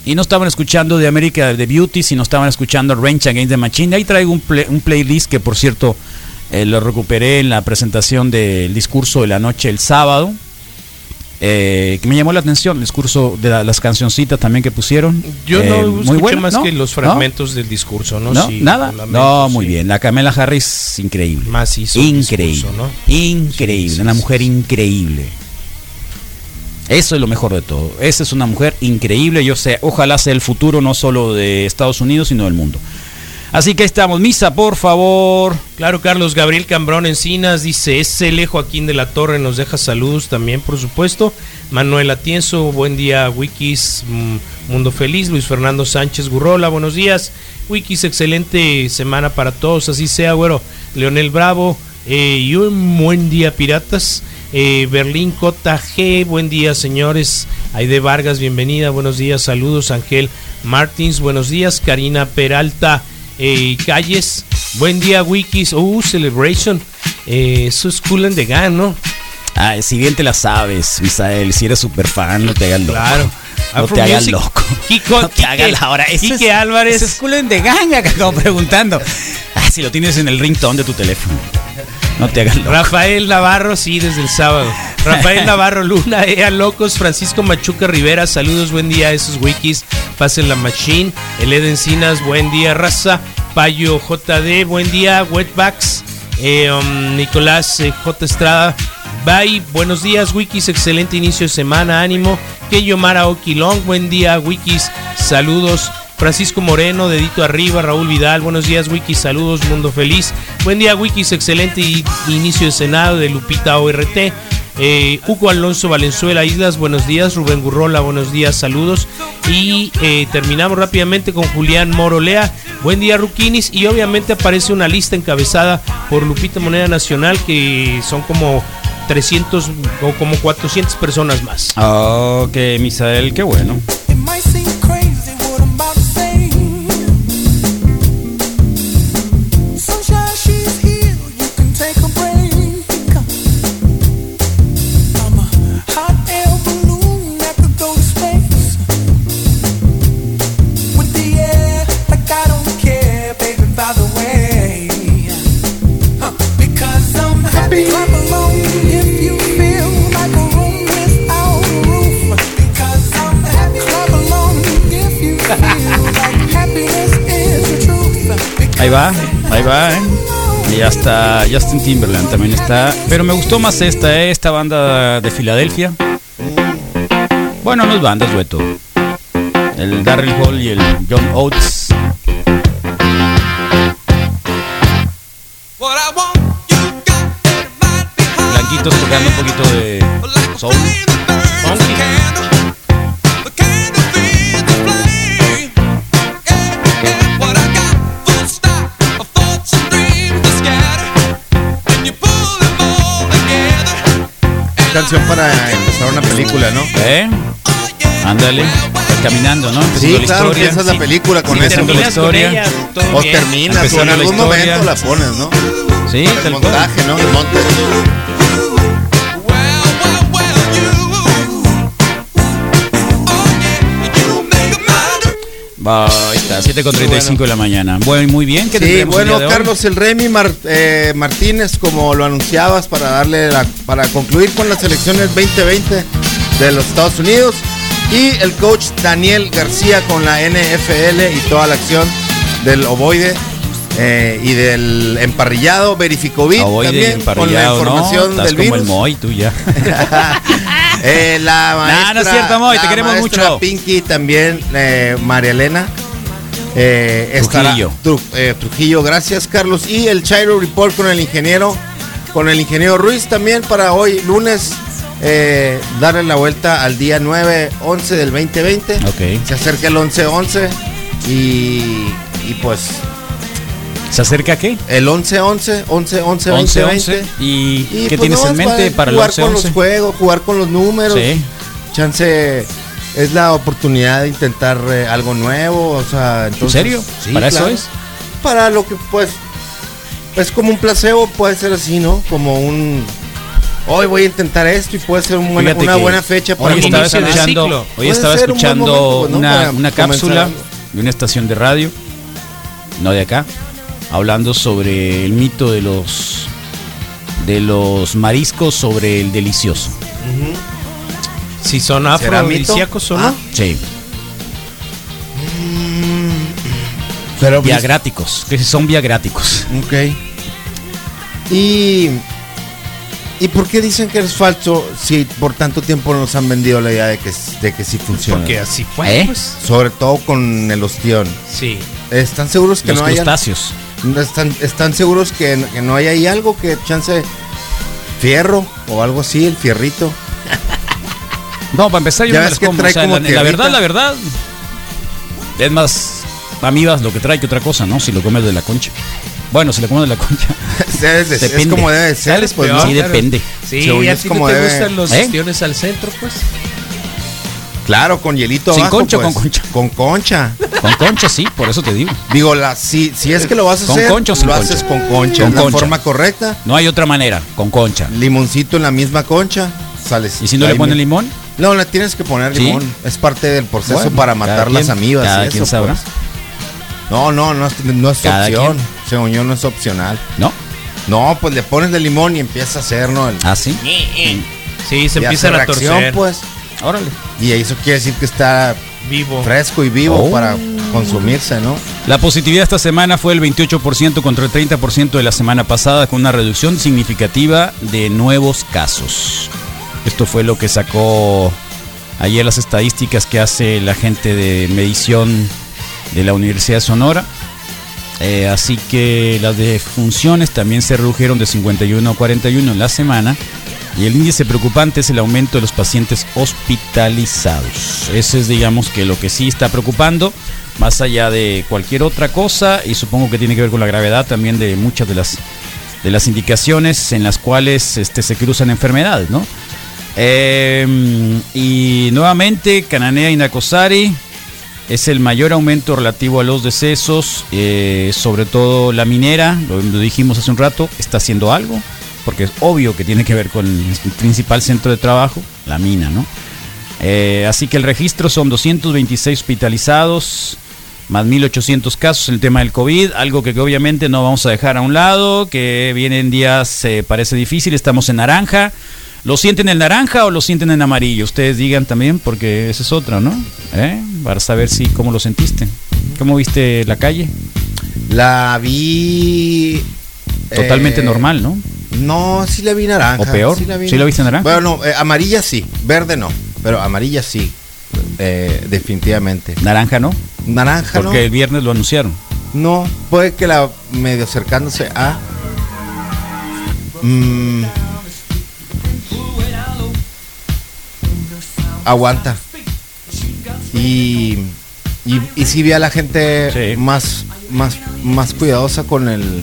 Y no estaban escuchando de América de Beauty, sino estaban escuchando Range Against the Machine. Ahí traigo un, play- un playlist que, por cierto, eh, lo recuperé en la presentación del discurso de la noche el sábado. Eh, que me llamó la atención el discurso de la- las cancioncitas también que pusieron. Yo Eh, no muy escuché bueno, más ¿no? que los ¿No? fragmentos del discurso, ¿no? ¿No? Sí, ¿Nada? lamento, no, muy sí. bien. La Camela Harris, increíble. Más Increíble. Increíble. Sí, una mujer increíble. Eso es lo mejor de todo. Esa es una mujer increíble. Yo sé, ojalá sea el futuro no solo de Estados Unidos, sino del mundo. Así que estamos. Misa, por favor. Claro, Carlos Gabriel Cambrón Encinas dice, ese Joaquín de la Torre nos deja saludos también, por supuesto. Manuel Atienzo, buen día, Wikis, mm, Mundo Feliz. Luis Fernando Sánchez Gurrola, buenos días. Wikis, excelente semana para todos, así sea, güero. Leonel Bravo, eh, y un buen día, piratas. Eh, Berlín JG, buen día, señores. Aide Vargas, bienvenida, buenos días, saludos. Ángel Martins, buenos días. Karina Peralta, eh, Calles, buen día, Wikis. Uh, Celebration. Eh, eso es cool and the Gun, ¿no? Ah, si bien te la sabes, Misael, si eres súper fan, no te hagas loco. Claro. No te hagas loco. *laughs* Kiko- no te hagas Quique- la hora. Eso Quique es- Álvarez. eso es en de ganga que acabo preguntando. Ah, si lo tienes en el ringtone de tu teléfono. No te hagas loco. Rafael Navarro, sí, desde el sábado. Rafael *laughs* Navarro Luna, Ea Locos, Francisco Machuca Rivera, saludos, buen día a esos wikis. Pasen la machine. El Ed Encinas, buen día, raza. Payo JD, buen día, Wetbacks. Eh, um, Nicolás eh, J. Estrada, bye. Buenos días, wikis. Excelente inicio de semana, ánimo. Keyo Mara Okilong, buen día, wikis. Saludos. Francisco Moreno, dedito arriba, Raúl Vidal, buenos días Wikis, saludos, mundo feliz. Buen día Wikis, excelente inicio de Senado de Lupita ORT. Eh, Hugo Alonso Valenzuela Islas, buenos días. Rubén Gurrola, buenos días, saludos. Y eh, terminamos rápidamente con Julián Morolea. Buen día, Ruquinis. Y obviamente aparece una lista encabezada por Lupita Moneda Nacional, que son como 300 o como 400 personas más. Ok, Misael, qué bueno. Ahí va, ahí va, ¿eh? Y ya está Justin Timberland también está. Pero me gustó más esta, ¿eh? Esta banda de Filadelfia. Bueno, no es banda, es dueto. El Darryl Hall y el John Oates. Blanquitos tocando un poquito de soul. Canción para empezar una película, ¿no? ¿Eh? Ándale. Pues caminando, ¿no? Sí, Empezando la claro, empiezas la película con Sí, terminas la historia. O terminas, o en algún momento la pones, ¿no? Sí, El montaje, ¿no? El monte. Ahí está, 7 con 35 de la mañana. Bueno, muy bien. ¿Qué Sí, el bueno? Carlos el Remy Mar- eh, Martínez, como lo anunciabas, para darle la- para concluir con las elecciones 2020 de los Estados Unidos. Y el coach Daniel García con la NFL y toda la acción del ovoide eh, y del emparrillado Verificovid también con la ¿no? información Estás del como virus. el Moy, tú ya. *laughs* *laughs* Eh, la *laughs* maestra, no es cierto, Moy, te queremos mucho. Pinky también, eh, María Elena. Eh, estará- Trujillo. Tru- eh, Trujillo, gracias Carlos. Y el Chairo Report con el ingeniero, con el ingeniero Ruiz también para hoy, lunes, eh, darle la vuelta al día 9-11 del 2020. Ok. Se acerca el 11-11 y, y pues ¿Se acerca a qué? el 11-11, 11-11, 2020. 11-11. ¿Y, Y, qué pues, tienes no, en mente para el jugar con los 11-11? juegos, jugar con los números. Sí. Chance es la oportunidad de intentar eh, algo nuevo, o sea, entonces, serio? sí, ¿Para eso claro. es? Para lo que pues es como un placebo, puede ser así, ¿no? Como un hoy voy a intentar esto y puede ser un buena- una buena fecha para hoy estaba escuchando, hoy estaba ser un escuchando momento, ¿no? una, una cápsula de una estación de radio, no de acá, hablando sobre el mito de los de los mariscos sobre el delicioso. Si son afrodisíacos o no. Ah, Sí, pero viagráticos, que son viagráticos. Ok. Y ¿Y por qué dicen que es falso si por tanto tiempo nos han vendido la idea de que, de que sí funciona? Porque así fue, ¿Eh? pues. Sobre todo con el ostión. Sí. ¿Están seguros que Los no hay crustáceos. Están, están seguros que, que no hay ahí algo que chance fierro o algo así, el fierrito? *laughs* No, para empezar yo Ya no las que como. trae o sea, como la, verdad, la verdad. Es más amigas lo que trae que otra cosa, ¿no? Si lo comes de la concha. Bueno, si lo comes de la concha. *laughs* Es Depende. como debe ser, pues, peor, ¿no? sí, claro. depende. Sí, a es ti como no te debe- gustan los ¿Eh? al centro, pues. Claro, con hielito ¿Sin abajo, concha o pues. con concha? Con concha. Con concha, sí, por eso te digo. Digo, la, si, si es que lo vas a ¿Con hacer, concha o sin lo concha? haces con concha. Con la concha. forma correcta. No hay otra manera, con concha. Limoncito en la misma concha, sales. ¿Y si no le ponen mi- limón? No, le tienes que poner ¿Sí? limón. Es parte del proceso Bueno, para matar las amibas. cada y quien eso, sabrá. pues. No, no, no es, no es Cada opción. quien. Según yo, no es opcional. ¿No? No, pues le pones de limón y empieza a hacer, ¿no? El- ¿Ah, sí? Sí, se y empiezan hace a torcer. pues. Órale. Y eso quiere decir que está Vivo. fresco y vivo Oh. para consumirse, ¿no? La positividad esta semana fue el 28% contra el 30% de la semana pasada, con una reducción significativa de nuevos casos. Esto fue lo que sacó ayer las estadísticas que hace la gente de medición de la Universidad de Sonora. Eh, así que las defunciones también se redujeron de 51 a 41 en la semana. Y el índice preocupante es el aumento de los pacientes hospitalizados. Ese es, digamos, que lo que sí está preocupando, más allá de cualquier otra cosa, y supongo que tiene que ver con la gravedad también de muchas de las, de las indicaciones en las cuales este, se cruzan enfermedades, ¿no? Eh, y nuevamente, Cananea y Nacosari es el mayor aumento relativo a los decesos, eh, sobre todo la minera, lo dijimos hace un rato, está haciendo algo, porque es obvio que tiene que ver con el principal centro de trabajo, la mina, ¿no? Eh, así que el registro son 226 hospitalizados, más 1.800 casos en el tema del COVID, algo que, que obviamente no vamos a dejar a un lado, que vienen días, eh, parece difícil, estamos en naranja. ¿Lo sienten en naranja o lo sienten en amarillo? Ustedes digan también, porque esa es otra, ¿no? ¿Eh? Para saber si cómo lo sentiste. ¿Cómo viste la calle? La vi. Totalmente eh, normal, ¿no? No, sí la vi naranja. ¿O peor? Sí la, vi ¿Sí la viste naranja? Bueno, no, eh, amarilla sí, verde no. Pero amarilla sí. eh, definitivamente. Naranja, ¿no? Naranja Porque no. el viernes lo anunciaron. No, puede que la medio acercándose a. Mm, aguanta. Y, y, y sí vi a la gente más, más, más cuidadosa con el.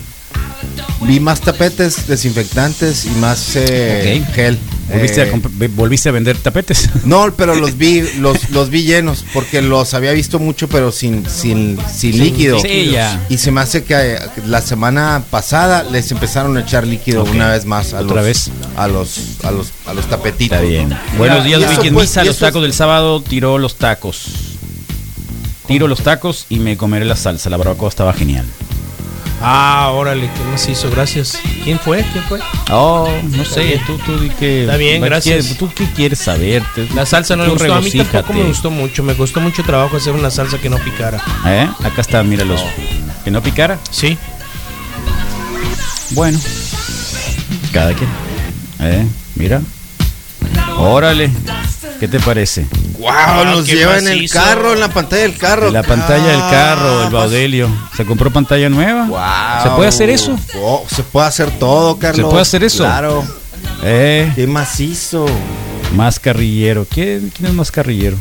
Vi más tapetes desinfectantes y más eh, gel. ¿Volviste, Eh, a ve- ¿Volviste a vender tapetes? no, pero los vi, *laughs* los, los vi llenos, porque los había visto mucho, pero sin, sin, sin líquido. Sí, ya. Y se me hace que eh, la semana pasada les empezaron a echar líquido una vez más a Otra los, vez. a los, a los, a los tapetitos. Está bien. ¿no? Buenos días. En pues, misa, los es- tacos del sábado tiró los tacos. Tiro los tacos y me comeré la salsa. La barbacoa estaba genial. Ah, órale, ¿qué más hizo? Gracias. ¿Quién fue? ¿Quién fue? Oh, no sé, tú, tú di que. Está bien, ¿qué- gracias. ¿Tú qué quieres saber? La salsa no me gustó. A mí tampoco me gustó mucho. Me costó mucho trabajo hacer una salsa que no picara. ¿Eh? Acá está, míralos. ¿Que no picara? Sí. Bueno. Cada quien. ¿Eh? Mira. Órale. ¿Qué te parece? ¡Wow! Nos qué lleva en el carro, en la pantalla del carro. En la pantalla del carro, el Ah, Baudelio. ¿Se compró pantalla nueva? Wow. ¿Se puede hacer eso? Oh, se puede hacer todo, Carlos. ¿Se puede hacer eso? Claro. Eh, Qué macizo. más carrillero. ¿Quién, quién es más carrillero?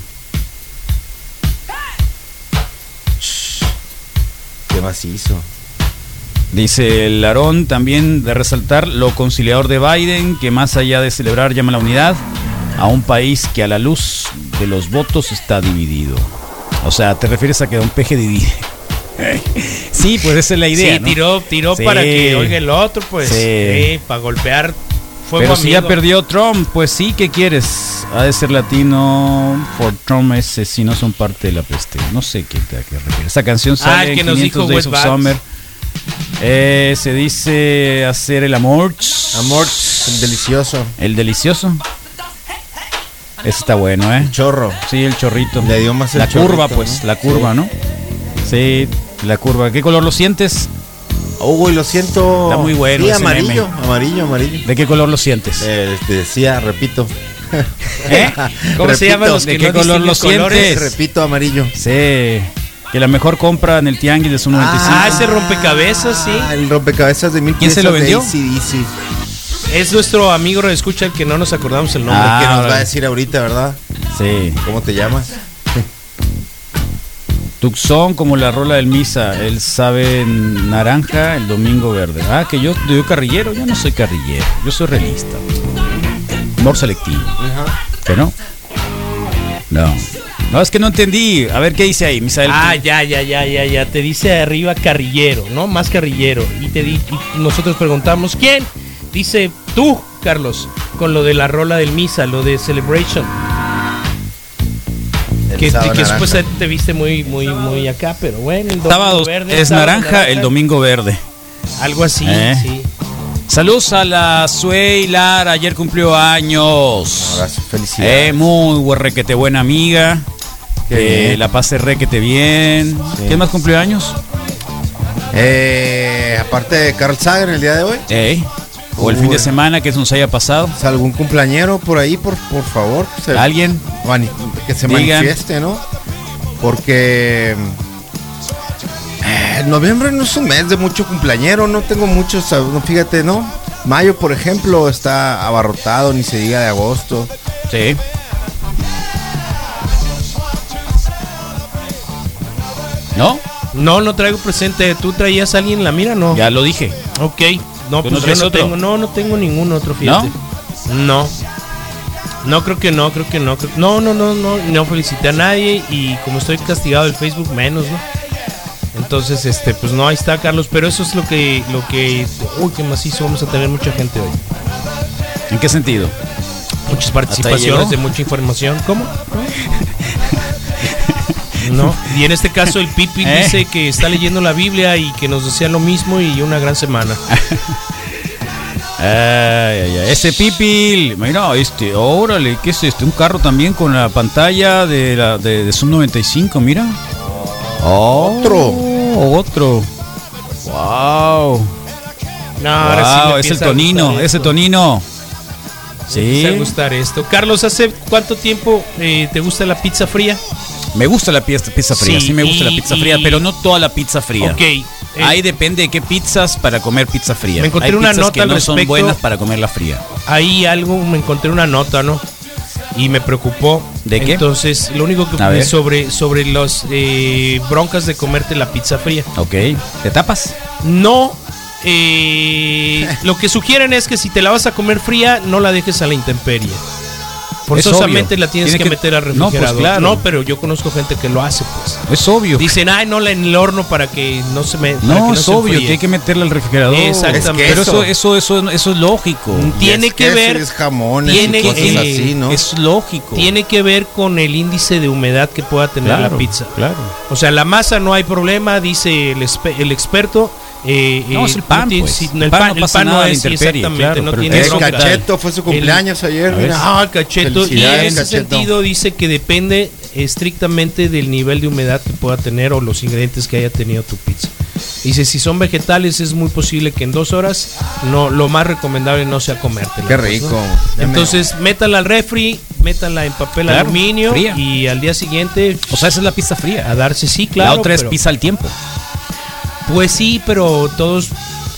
Qué macizo. Dice el Larón también de resaltar lo conciliador de Biden, que más allá de celebrar llama a la unidad a un país que a la luz de los votos está dividido. O sea, te refieres a que Don Peje divide. *laughs* sí, pues esa es la idea. sí, ¿no? tiró, tiró Sí. para que oiga el otro, pues. Sí. Para golpear. Fuego Pero si ya perdió Trump, pues sí, ¿qué quieres? Ha de ser latino, for Trump ese si no son parte de la peste. No sé qué te a qué refieres. Esa canción Ah, sale el que en nos 500 dijo Days of. Summer. Eh, se dice hacer el amor. Amor, delicioso. El delicioso. Ese está bueno, ¿eh? Chorro. Sí, el chorrito. Le dio más el La curva, pues, ¿no? la curva, Sí. ¿no? Sí, la curva. ¿Qué color lo sientes? Uy, lo siento. Está muy bueno Sí, ese amarillo, meme. amarillo, amarillo. ¿De qué color lo sientes? Eh, te decía, repito. *laughs* ¿Eh? ¿Cómo se llaman los ¿De que qué no color lo colores? sientes? Repito, amarillo. Sí. Que la mejor compra en el tianguis de su 95. Ah, ese rompecabezas, sí. Ah, el rompecabezas de mil ¿Quién se lo vendió? Sí, Es nuestro amigo escucha el que no nos acordamos el nombre. Ah, que nos va a decir ahorita, ¿verdad? Sí. ¿Cómo te llamas? *laughs* Tucson como la rola del misa. Él sabe naranja, el domingo verde. Ah, que yo, yo carrillero. Yo no soy carrillero. Yo soy realista. Humor selectivo. ¿Que no? No. No, es que no entendí. A ver qué dice ahí, Misael. Ah, ya, ya, ya, ya, ya. Te dice arriba carrillero, ¿no? Más carrillero. Y te di, y nosotros preguntamos, ¿quién? Dice tú, Carlos, con lo de la rola del misa, lo de Celebration. El Que, que después te viste muy, muy, muy acá, pero bueno. El domingo Sábado verde, es sábado naranja, el domingo verde. Algo así, Eh. sí. Saludos a la Suey Lara, ayer cumplió años. Abrazo, felicidades. Eh, muy buen requete buena amiga. Qué Que la pase requete bien. Sí. ¿Quién más cumplió años? Eh, aparte de Carl Sagan el día de hoy. Ey. O el fin de semana que se nos haya pasado. O sea, algún cumpleañero por ahí, por, por favor. que se- ¿Alguien? que se Digan. manifieste, ¿no? Porque El noviembre no es un mes de mucho cumpleañero, no tengo muchos, no, fíjate, ¿no? Mayo, por ejemplo, está abarrotado, ni se diga de agosto. Sí. ¿No? No, no traigo presente. ¿Tú traías a alguien en la mira? No. Ya lo dije. Ok. No, ¿Tú pues no yo no otro? tengo, no, no tengo ningún otro, fíjate. No. No, creo que no, creo que no. creo- no, no, no, no, no felicité a nadie y como estoy castigado del Facebook, menos, ¿no? Entonces, este, pues no, ahí está, Carlos. Pero eso es lo que, lo que, uy, qué macizo, vamos a tener mucha gente hoy. ¿En qué sentido? Muchas ¿Hasta ahí participaciones de mucha información. ¿Cómo? *laughs* No. Y en este caso el Pipi *laughs* ¿Eh? dice que está leyendo la Biblia y que nos desea lo mismo y una gran semana. *laughs* Ay, ay, ay. Ese pipil. Mira, este, órale, ¿qué es este? Un carro también con la pantalla de, la, de, de Zoom 95, mira. Otro. Otro. Wow. No, ahora sí me wow, es el tonino, gustar ese tonino. Me Sí. a gustar esto. Carlos, ¿hace cuánto tiempo eh, te gusta la pizza fría? Me gusta la pizza, pizza fría, sí, Sí, me gusta la pizza fría, y- pero no toda la pizza fría. Ok. eh, Ahí depende de qué pizzas para comer pizza fría. Me encontré Hay una nota que no son buenas para comerla fría. ahí algo, me encontré una nota, ¿no? Y me preocupó. ¿De qué? Entonces, lo único que ver. sobre sobre los eh, broncas de comerte la pizza fría. Ok. ¿Te tapas? No. Eh, lo que sugieren es que si te la vas a comer fría, no la dejes a la intemperie. Forzosamente la tienes Tiene que, que- meter al No, pues, refrigerador. claro. pero yo conozco gente que lo hace, pues. Es obvio. Dicen, ay, no, la en el horno para que no se me. No, no es obvio enfríe". que hay que meterle al refrigerador. Exactamente. Pero Es eso, eso, eso, eso es lógico. Tiene Y es que queso ver- es jamones tiene y cosas así, ¿no? Es lógico. Tiene que ver con el índice de humedad que pueda tener Claro, la pizza. Claro. O sea, la masa no hay problema, dice el experto. Eh, No, eh, es el pan, pues. sí, El el pan pan, no el pan no nada a la es exactamente, claro, no tiene El cacheto fue su cumpleaños ayer, A ver. mira. Ah, el cacheto. Y en ese sentido dice que depende estrictamente del nivel de humedad que pueda tener o los ingredientes que haya tenido tu pizza. Dice, si son vegetales es muy posible que en dos horas no lo más recomendable no sea comértela. Qué pues, rico. ¿no? Entonces, métala al refri, métala en papel Claro, aluminio fría. y al día siguiente O sea, esa es la pizza fría. a darse sí, claro. la otra es pero- pizza al tiempo. Pues sí, pero todos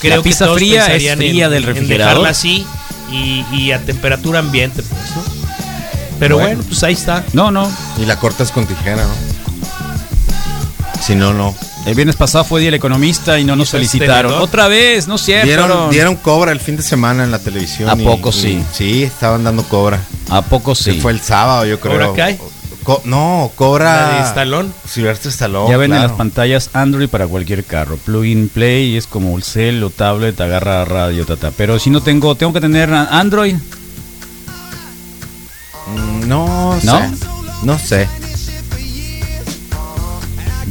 creo La pizza que todos fría es pensarían fría en- del en refrigerador. dejarla así y, y a temperatura ambiente, pues, ¿no? Pero Bueno. bueno, pues ahí está. No, no. Y la cortas con tijera, ¿no? Si no, no. El viernes pasado fue Día del Economista y no nos fue felicitaron. tenedor. Otra vez, no es cierto. Dieron, dieron cobra el fin de semana en la televisión. ¿A poco y- sí? Sí, estaban dando cobra. ¿A poco Que sí? Fue el sábado, yo creo. ¿Cobra Kai? Co- no, cobra. La de Stallone. Silvestre Stallone. ya venden claro. las pantallas Android para cualquier carro. Plug-in Play es como el cel o tablet, agarra radio, tata. Pero si no tengo, tengo que tener Android. Mm, No, ¿No? sé. No sé.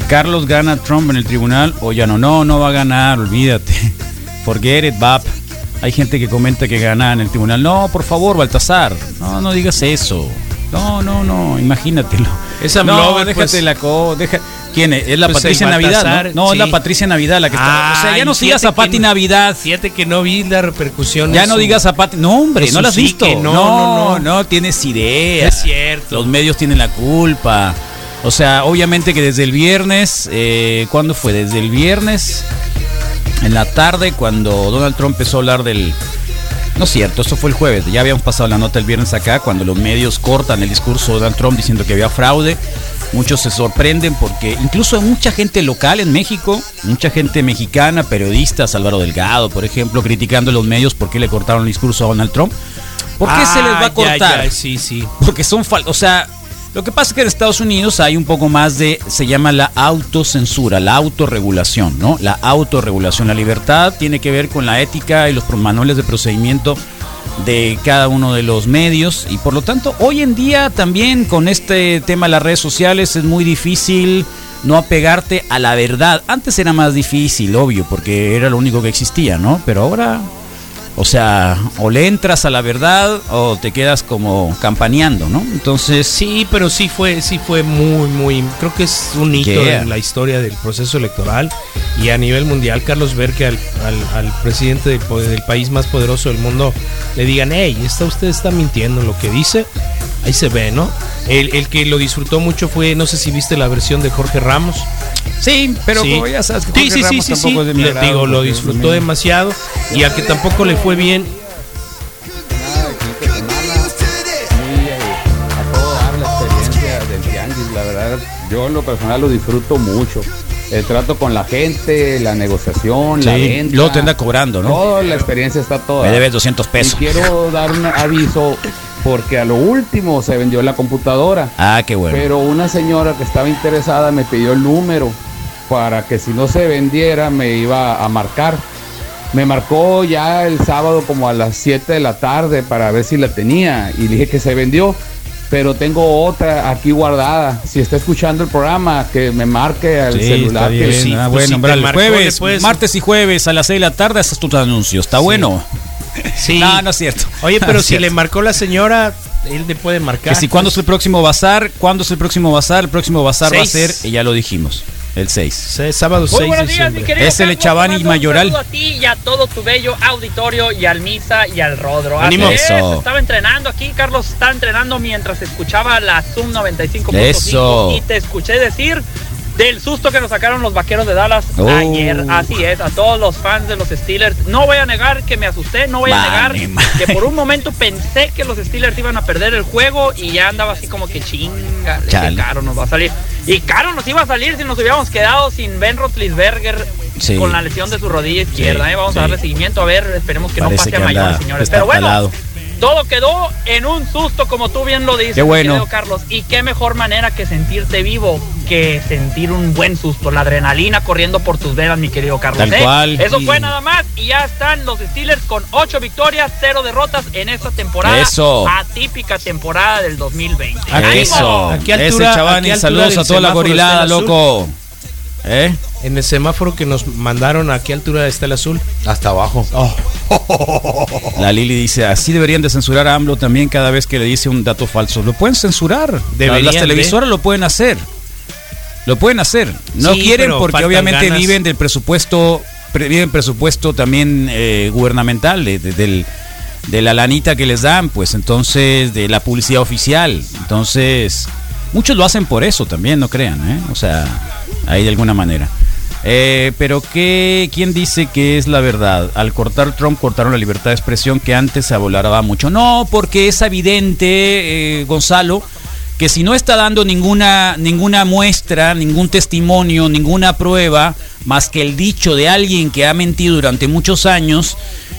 Carlos gana Trump en el tribunal o ya no. No, no va a ganar, olvídate. Forget it, Bap. Hay gente que comenta que gana en el tribunal. No, por favor, Baltasar. No, no digas eso. No, no, no, imagínatelo. Esa no, déjate pues. la co, deja. ¿Quién es? Es la Pues Patricia Navidad, ¿no? No, es la. Patricia Navidad la que está. O sea, ya no Ay, sigas fíjate a Pati que- Navidad. Fíjate que no vi la repercusión. Ya no su- digas a Pati. No, hombre, no la has visto. no, no, no, no. no tienes idea. Es cierto. Los medios tienen la culpa. O sea, obviamente que desde el viernes, eh, ¿cuándo fue? Desde el viernes, en la tarde, cuando Donald Trump empezó a hablar del... No es cierto, eso fue el jueves. Ya habíamos pasado la nota el viernes acá, cuando los medios cortan el discurso de Donald Trump diciendo que había fraude. Muchos se sorprenden porque incluso hay mucha gente local en México, mucha gente mexicana, periodistas, Álvaro Delgado, por ejemplo, criticando a los medios por qué le cortaron el discurso a Donald Trump. ¿Por qué se les va Ah, a cortar? ya, ya, sí, sí. Porque son fal o sea, lo que pasa es que en Estados Unidos hay un poco más de, se llama la autocensura, la autorregulación, ¿no? La autorregulación, la libertad tiene que ver con la ética y los manuales de procedimiento de cada uno de los medios y por lo tanto hoy en día también con este tema de las redes sociales es muy difícil no apegarte a la verdad. Antes era más difícil, obvio, porque era lo único que existía, ¿no? Pero ahora o sea, o le entras a la verdad o te quedas como campaneando, ¿no? Entonces, Sí, pero sí fue, sí fue muy, muy. Creo que es un hito Yeah. en la historia del proceso electoral y a nivel mundial, Carlos ver que al, al- al presidente del, del país más poderoso del mundo le digan, hey, está, usted está mintiendo en lo que dice. Ahí se ve, ¿no? El, el que lo disfrutó mucho fue, no sé si viste la versión de Jorge Ramos. Sí, pero Sí. como ya sabes que Jorge sí, sí, Ramos sí, sí. tampoco es de mi Le digo, lo disfrutó demasiado y a que tampoco le fue bien. muy a todo dar la experiencia del tianguis, la verdad, yo en lo personal lo disfruto mucho. El trato con la gente, la negociación, la Sí, venta. luego te anda cobrando, ¿no? Toda la experiencia está toda. Me debes 200 pesos. Y quiero dar un aviso porque a lo último se vendió la computadora. Ah, qué bueno. Pero una señora que estaba interesada me pidió el número para que si no se vendiera me iba a marcar. Me marcó ya el sábado como a las 7 de la tarde para ver si la tenía y dije que se vendió. Pero tengo otra aquí guardada. Si está escuchando el programa, que me marque al Sí, celular. está que bien. sí, ah, pues bueno, marcó, jueves, martes y jueves a las 6 de la tarde haces tus anuncios. Está bueno. Sí. No, no es cierto. Oye, No pero es si cierto. le marcó la señora, él le puede marcar. Que si cuándo es el próximo bazar, cuándo es el próximo bazar, el próximo bazar va a Seis. ser, y ya lo dijimos, el 6. sábado Muy buenos días, mi querido Es el Carlos, Chavani Mayoral. Un saludo a ti y a todo tu bello auditorio y al Misa y al Rodro. Así Ánimo. es, Eso. Estaba entrenando aquí, Carlos estaba entrenando mientras escuchaba la Zoom 95.5 Eso. y te escuché decir del susto que nos sacaron los vaqueros de Dallas Oh. ayer. Así es, a todos los fans de los Steelers. No voy a negar que me asusté, no voy a negar que por un momento pensé que los Steelers iban a perder el juego y ya andaba así como que chinga, caro nos va a salir. Y caro nos iba a salir si nos hubiéramos quedado sin Ben Roethlisberger Sí. con la lesión de su rodilla izquierda. Sí, ¿eh? Vamos sí. a darle seguimiento a ver, esperemos que Parece no pase que a mayores, señores. Pero bueno. Todo quedó en un susto, como tú bien lo dices, Qué mi bueno. querido Carlos. Y qué mejor manera que sentirte vivo que sentir un buen susto, la adrenalina corriendo por tus venas, mi querido Carlos. Tal ¿eh? cual. Eso Y- fue nada más y ya están los Steelers con ocho victorias, cero derrotas en esta temporada. Eso. Atípica temporada del 2020. Aquí- ¡Ánimo! Eso. ¿A qué Ese altura- Chavani, qué altura saludos a toda la gorilada, loco. ¿Eh? En el semáforo que nos mandaron, ¿a qué altura está el azul? Hasta abajo. La Lili dice, así deberían de censurar a AMLO también cada vez que le dice un dato falso. Lo pueden censurar. Deberían Las televisoras lo pueden hacer. Lo pueden hacer. No Sí, quieren porque obviamente ganas. viven del presupuesto, pre- viven presupuesto también eh, gubernamental, de, de- del- de la lanita que les dan, pues entonces, de la publicidad oficial. Entonces, muchos lo hacen por eso también, no crean, ¿eh? O sea, ahí de alguna manera. Eh, pero ¿qué, ¿quién dice que es la verdad? Al cortar Trump cortaron la libertad de expresión que antes se abolaba mucho. No, porque es evidente, eh, Gonzalo, que si no está dando ninguna, ninguna muestra, ningún testimonio, ninguna prueba, más que el dicho de alguien que ha mentido durante muchos años,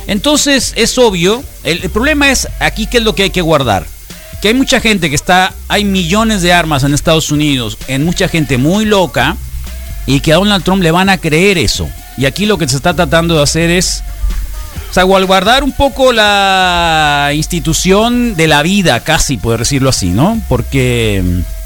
entonces es obvio, el, el problema es aquí qué es lo que hay que guardar. Que hay mucha gente que está, hay millones de armas en Estados Unidos, en mucha gente muy loca, y que a Donald Trump le van a creer eso. Y aquí lo que se está tratando de hacer es salvaguardar un poco la institución de la vida, casi, poder decirlo así, ¿no? Porque mm,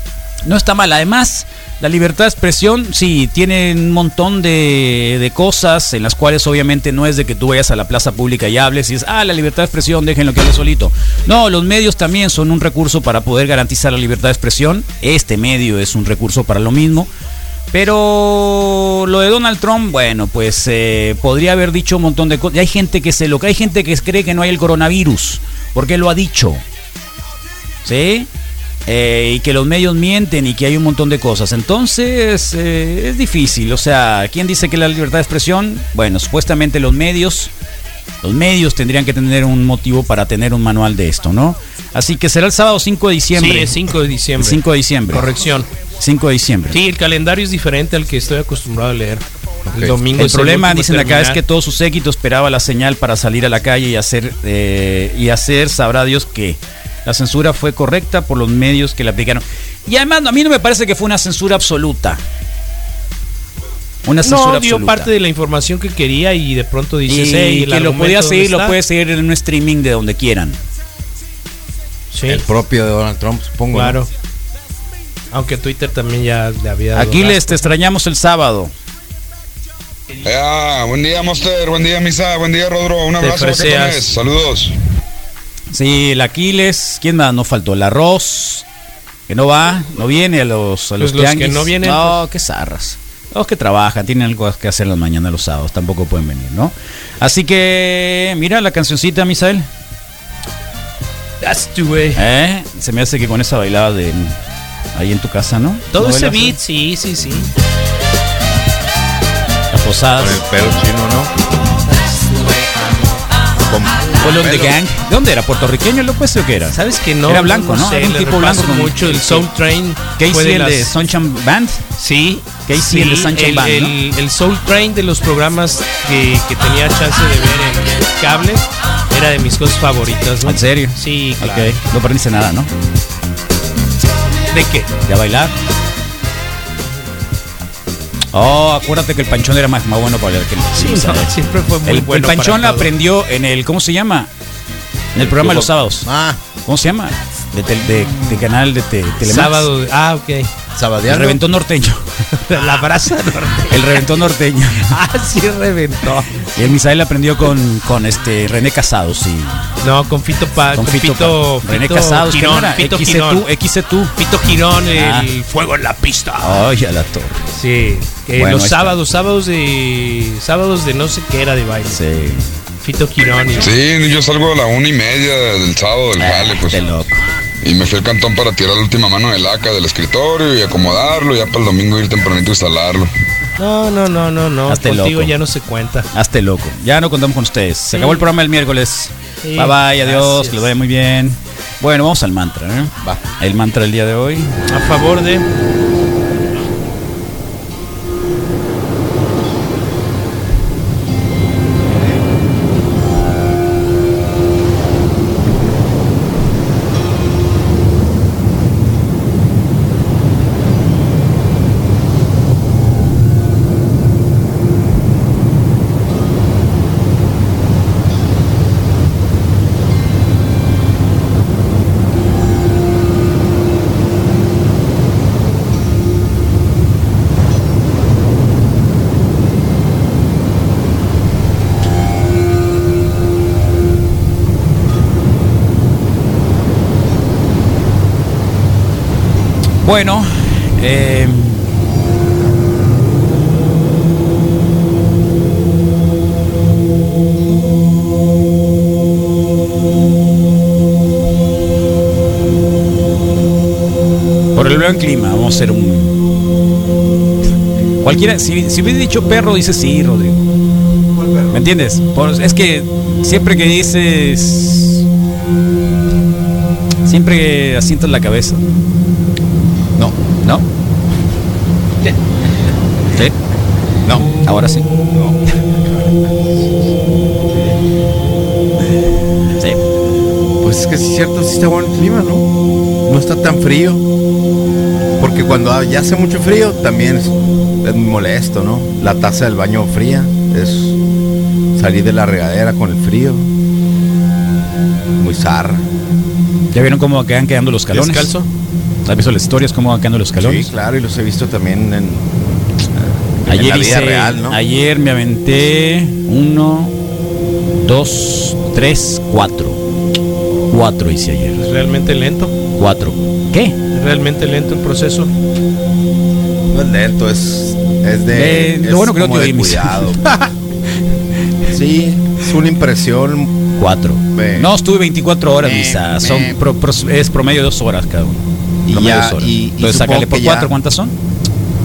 no está mal. Además, la libertad de expresión, sí, tiene un montón de, cosas en las cuales obviamente no es de que tú vayas a la plaza pública y hables y es, ah, la libertad de expresión, déjenlo que hable solito. No, los medios también son un recurso para poder garantizar la libertad de expresión. Este medio es un recurso para lo mismo. Pero lo de Donald Trump, bueno, pues eh, podría haber dicho un montón de cosas. Hay gente que se lo hay gente que cree que no hay el coronavirus, porque lo ha dicho. ¿Sí? Eh, y que los medios mienten y que hay un montón de cosas. Entonces, eh, es difícil. O sea, ¿quién dice que la libertad de expresión? Bueno, supuestamente los medios. Los medios tendrían que tener un motivo para tener un manual de esto, ¿no? Así que será el sábado 5 de diciembre. Sí, es 5 de diciembre. 5 de diciembre. Corrección. 5 de diciembre. Sí, el calendario es diferente al que estoy acostumbrado a leer. El domingo El es problema, último dicen acá, es que todo su séquito esperaba la señal para salir a la calle y hacer, eh, y hacer, sabrá Dios que la censura fue correcta por los medios que le aplicaron. Y además, a mí no me parece que fue una censura absoluta. Una censura no, dio absoluta. parte de la información que quería y de pronto dices, y "Hey, el que lo podía ¿dónde seguir, lo está?". puede seguir en un streaming de donde quieran. Sí, El propio de Donald Trump, supongo. ¿no? claro. Aunque Twitter también ya le había dado Aquiles, asco. te extrañamos el sábado. Ah, buen día, Monster. Buen día, Misa. Buen día, Rodro. Un abrazo, vaquetones. Saludos. Sí, el Aquiles, ¿quién más? No faltó el arroz, que no va, no viene a los, a los, Pues los que no vienen, No, qué zarras. Los que trabajan, tienen algo que hacer las mañanas, los sábados, tampoco pueden venir, ¿no? Así que, mira la cancioncita, Misael. That's the way. ¿Eh? Se me hace que con esa bailada de ahí en tu casa, ¿no? Todo ¿No ese beat, sí, sí, sí. Posadas. Con el pelo chino, ¿no? De Gang. ¿De dónde era? ¿Puertorriqueño el loco ese o qué era? ¿Sabes que no? Era blanco, ¿no? sé, Era un tipo blanco. con- mucho el Soul Train. Fue de el de Sunshine Band. Sí. Casey, el de Sunshine el, Band, ¿no? el- Soul Train de los programas que, que tenía chance de ver en cable era de mis cosas favoritas, ¿no? ¿En serio? Sí, claro. Ok, no aprendiste nada, ¿no? ¿De qué? ¿De bailar? Oh, acuérdate que el panchón era más, más bueno para bailar que el Sí, no, siempre fue muy el, el bueno para panchón la todo. aprendió en el, ¿cómo se llama? En el programa de los sábados. Ah, ¿Cómo se llama? De, tel- de, de canal de, te- Telemax. Sábado. Ah, ok. El Sabadeando. reventón norteño. *laughs* La brasa norte. El reventón norteño. *laughs* Ah, sí reventó. Y el Misael aprendió con, con este René Casados y No, con Fito Pa, con con Fito, Fito, Pa- René Casados, ¿qué Girón, no era? Fito XC Girón. tú, XC tú. Fito Girón, Ah. el fuego en la pista. Ay, a la torre. Sí, Bueno, los está. sábados, sábados de sábados de no sé qué era de baile. Sí. Fito Girón y Sí, yo salgo a la una y media del sábado del jale, pues. Qué loco. Y me fui al cantón para tirar la última mano de laca del escritorio y acomodarlo, y ya para el domingo ir tempranito a instalarlo. No, no, no, no, no. Hazte Contigo loco. ya no se cuenta. Hazte loco. Ya no contamos con ustedes. Se Sí. acabó el programa el miércoles. Sí, bye bye, adiós, gracias. que lo vaya muy bien. Bueno, vamos al mantra, ¿eh? Va. El mantra del día de hoy. A favor de buen clima, vamos a hacer un. Cualquiera, si, si hubiera dicho perro, dice sí, Rodrigo. ¿Me entiendes? Por- es que siempre que dices. Siempre asientas la cabeza. No. ¿No? ¿Sí? No. Ahora sí. Sí. Pues es que sí es cierto, sí está bueno el clima, ¿no? No está tan frío. Porque cuando ya hace mucho frío también es, es muy molesto, ¿no? La taza del baño fría es salir de la regadera con el frío. Muy zarra. ¿Ya vieron cómo quedan quedando los calones? descalzo. ¿Has visto las historias cómo van quedando los calones? Sí, claro, y los he visto también en, en Ayer la vida hice- real, ¿no? Ayer me aventé uno, dos, tres, cuatro. Cuatro hice ayer. Es realmente lento. Cuatro. ¿Qué? Realmente lento el proceso. No es lento, es, es de. Eh, lo es bueno que no te cuidado. *laughs* sí, es una impresión. Cuatro. No, estuve 24 horas, Me- Misa. me- Son pro- pro- es promedio de dos horas cada uno. Y ya- dos horas. y- Entonces sácale por ya- cuatro, ¿cuántas son?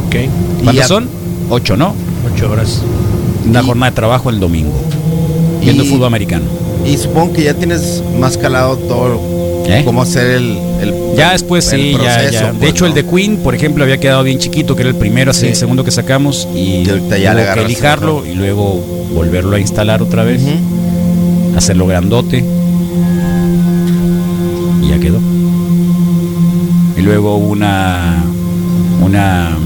Ok. ¿Cuántas ya- son? Ocho, ¿no? Ocho horas. Una Y- jornada de trabajo el domingo. Viendo Y- fútbol americano. Y supongo que ya tienes más calado todo. ¿Eh? Cómo hacer el. el- Ya después el sí, ya, proceso, ya. De pues, hecho, el de Queen, por ejemplo, había quedado bien chiquito, que era el primero, así Sí. el segundo que sacamos. Y, Y ahorita ya le que lijarlo y luego volverlo a instalar otra vez. Hacerlo grandote. Y ya quedó. Y luego una. Una.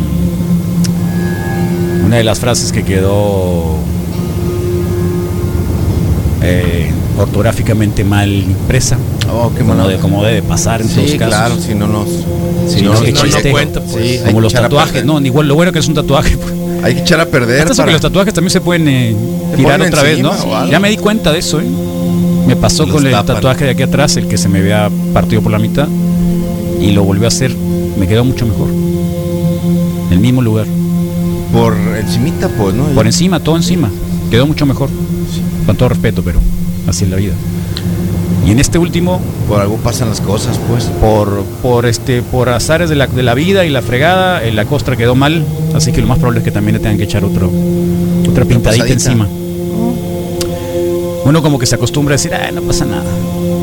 Una de las frases que quedó. eh, ortográficamente mal impresa. Oh, qué como, de, debe pasar en todos Sí, casos. claro, si no nos. Si no, no, chiste. cuenta, pues. sí, hay como los tatuajes, no, igual lo bueno que es un tatuaje. pues. Hay que echar a perder. Hasta eso que para- los tatuajes también se pueden eh, tirar otra vez, ¿no? Ya me di cuenta de eso, ¿eh? Me pasó Los con el tatuaje de aquí atrás, el que se me había partido por la mitad, y lo volvió a hacer. Me quedó mucho mejor. En el mismo lugar. Por encimita, pues, ¿no? Por encima, todo encima. Quedó mucho mejor. Con todo respeto, pero así es la vida. Y en este último, Por algo pasan las cosas, pues. por, por este, por azares de la, de la vida y la fregada, eh, la costra quedó mal, así que lo más probable es que también le tengan que echar otro, Otra pintadita pasadita. encima. Uno como que se acostumbra a decir, ah, no pasa nada.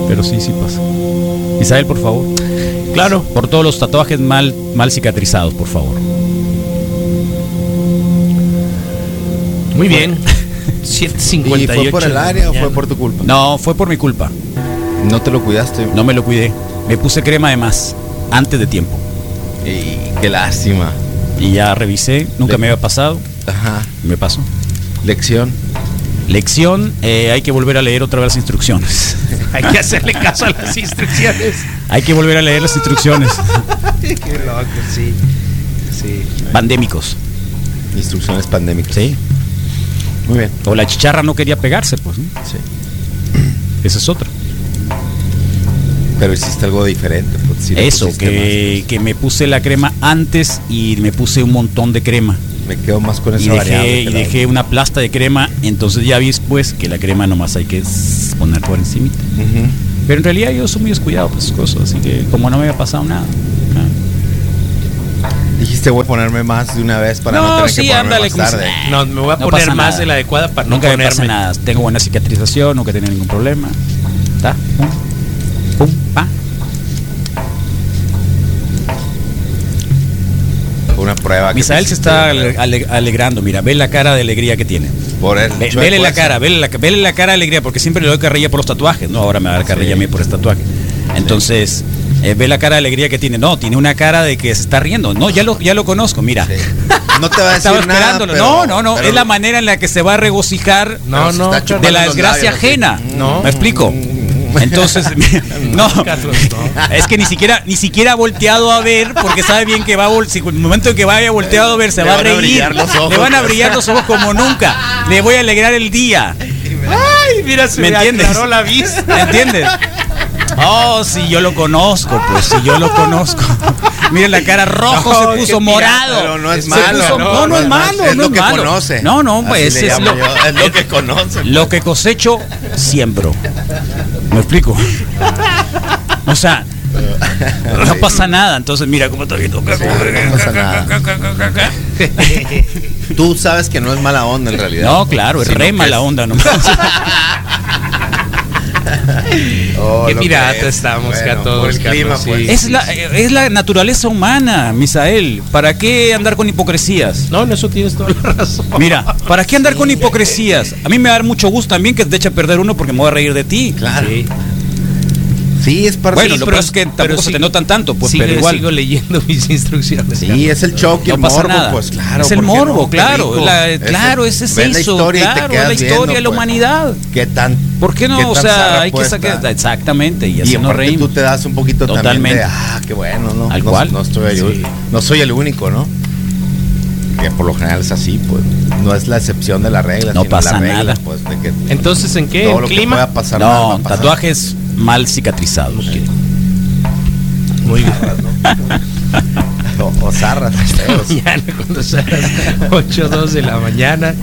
Pero sí, sí pasa. Isabel, por favor. Claro. Por todos los tatuajes mal, mal cicatrizados, por favor. Muy bien. *laughs* ¿Y 758. fue por el área o fue por tu culpa? No, fue por mi culpa. No te lo cuidaste. No me lo cuidé. Me puse crema de más antes de tiempo. Y qué lástima. Y ya revisé, nunca Le- me había pasado. Ajá. Me pasó. Lección. Lección, eh, hay que volver a leer otra vez las instrucciones. *laughs* Hay que hacerle caso a las instrucciones. hay que volver a leer las instrucciones. *laughs* Qué loco, sí. Sí. Pandémicos. Instrucciones pandémicas. Sí. Muy bien. O la chicharra no quería pegarse, pues. ¿no? Sí. Esa es otra. Pero hiciste algo diferente. pues, le Eso, que, que me puse la crema antes y me puse un montón de crema. Me quedo más con esa Y dejé, y dejé una plasta de crema, entonces ya vi después que la crema nomás hay que poner por encima. Pero en realidad yo soy muy descuidado por esas cosas, así que como no me había pasado nada. Dijiste voy a ponerme más de una vez para no, No, tener sí, que ponerme ándale, más si- tarde. No, me voy a No poner más de la adecuada para no Nunca me pasa ponerme. nada. Tengo buena cicatrización, nunca tenido ningún problema. ¿Está? Fue una prueba. que Misael se está ale- ale- alegrando, mira, ve la cara de alegría que tiene. Por él. Ve- vele la cara, vele la, vele la cara de alegría, porque siempre le doy carrilla por los tatuajes, no, ahora me va a dar carrilla Sí. a mí por este tatuaje. Entonces, eh, ve la cara de alegría que tiene. No, tiene una cara de que se está riendo. No, ya lo, ya lo conozco, mira. Sí. No te va a *laughs* decir Estaba nada, esperándolo. pero- no, no, no. pero- es la manera en la que se va a regocijar No, no, de la desgracia labios, ajena. No. ¿Me explico? *laughs* Entonces, *laughs* *laughs* no, es que ni siquiera ni siquiera ha volteado a ver porque sabe bien que va a si en el momento en que vaya volteado a ver se Le va a a reír. brillar los ojos. Le van a brillar los ojos como nunca. Le voy a alegrar el día. Ay, mira, se ¿Me me, entiendes? aclaró la vista. ¿Me entiendes? Oh, si yo lo conozco, pues si yo lo conozco. Miren la cara rojo No, se puso morado. Pero no es Se malo. puso- no, no, es malo. Es no lo que malo. conoce. No, no, pues es lo, es lo que conoce. lo que cosecho, siembro. ¿Me explico? O sea, no pasa nada. Entonces, mira cómo está viendo. No pasa nada. *laughs* Tú sabes que no es mala onda en realidad. No, claro, es re mala onda nomás. *laughs* Oh, Qué pirata que es. estamos Bueno, acá todos, por el clima, Carlos, sí. pues. Es la, es la naturaleza humana, Misael. ¿Para qué andar con hipocresías? No, en eso tienes toda la razón. Mira, ¿para qué andar con hipocresías? A mí me va a dar mucho gusto también que te eche a perder uno porque me voy a reír de ti. Claro. Sí. Sí, es parte Bueno, Sí, lo pero- peor es que pero tampoco se te notan tanto, pues, Sigue- pero igual. sigo leyendo mis instrucciones. Sí, es el shock y No el pasa morbo, nada. pues claro. es el ¿por qué morbo, no? Claro. la- claro, ese es ves la eso. historia y te claro, la historia viendo, de la pues. humanidad. ¿Qué tan ¿Por qué qué no? O tan sea, hay que sacar. Exactamente, y así Y nos reímos. tú te das un poquito también Totalmente. de, ah, qué bueno, ¿no? Al no, cual. no estoy yo- Sí. no soy el único, ¿no? Que por lo general es así, pues. No es la excepción de la regla, No sino pasa la regla, nada. pues, de que Entonces, ¿en qué? todo ¿En lo que clima? pueda pasar No, a pasar. tatuajes mal cicatrizados. Muy bien. *laughs* O, o zarras, feos. *laughs* mañana cuando sean las 8 2 de la mañana.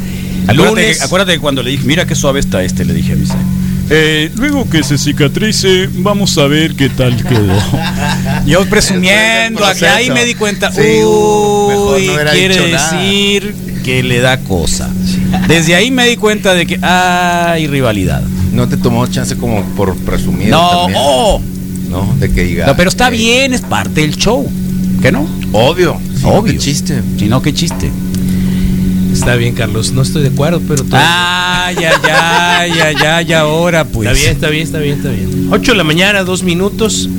Acuérdate, Lunes. que- acuérdate que cuando le dije, mira qué suave está este, le dije a Misael. Eh, luego que se cicatrice, vamos a ver qué tal quedó. *laughs* Yo presumiendo, acá ahí me di cuenta, Sí, mejor uy, no quiere decir que le da cosa. Desde ahí me di cuenta de que hay rivalidad. No te tomó chance como por presumir. No, también, oh, No, de que diga. no, pero está eh, bien, es parte del show. ¿Qué no? Obvio. Obvio. qué chiste. Si no, qué chiste. Está bien, Carlos. No estoy de acuerdo, pero todo- Ah, ya, ya, ya, ya, ya, ahora pues. Está bien, está bien, está bien, está bien. 8 de la mañana, dos minutos.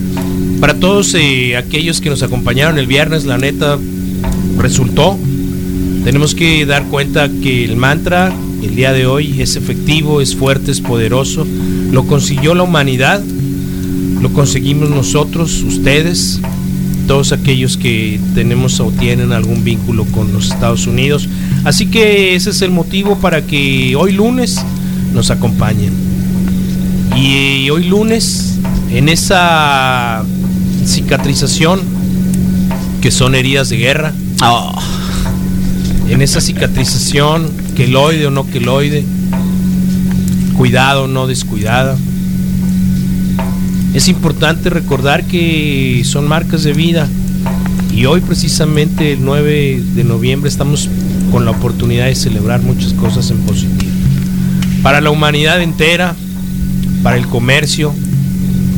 Para todos eh, aquellos que nos acompañaron el viernes, la neta, resultó. Tenemos que dar cuenta que el mantra el día de hoy es efectivo, es fuerte, es poderoso. Lo consiguió la humanidad, lo conseguimos nosotros, ustedes, todos aquellos que tenemos o tienen algún vínculo con los Estados Unidos. Así que ese es el motivo para que hoy lunes nos acompañen. Y hoy lunes, en esa cicatrización, que son heridas de guerra, en esa cicatrización, queloide o no queloide, cuidado o no descuidada. Es importante recordar que son marcas de vida y hoy precisamente el 9 de noviembre estamos con la oportunidad de celebrar muchas cosas en positivo. Para la humanidad entera, para el comercio,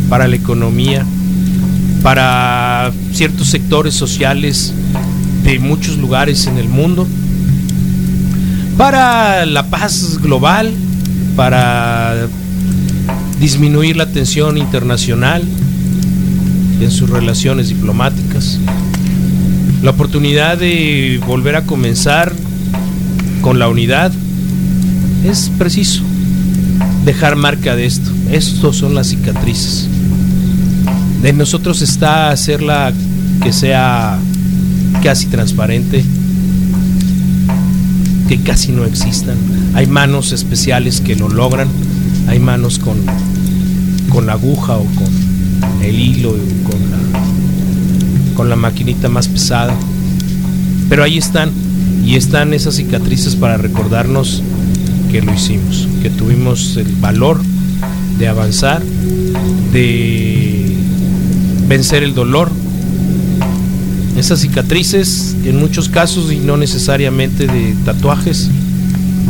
para la economía, para ciertos sectores sociales de muchos lugares en el mundo, para la paz global, para disminuir la tensión internacional en sus relaciones diplomáticas, la oportunidad de volver a comenzar con la unidad, es preciso dejar marca de esto. Estos son las cicatrices. De nosotros está hacerla que sea casi transparente, que casi no existan. Hay manos especiales que lo logran, hay manos con, con la aguja o con el hilo o con la, con la maquinita más pesada. Pero ahí están, y están esas cicatrices para recordarnos que lo hicimos, que tuvimos el valor de avanzar, de vencer el dolor. Esas cicatrices, en muchos casos y no necesariamente de tatuajes,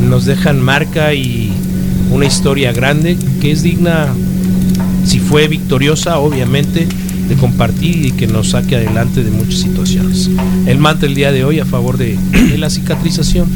nos dejan marca y una historia grande que es digna, si fue victoriosa, obviamente, de compartir y que nos saque adelante de muchas situaciones. El mantra el día de hoy a favor de, la cicatrización.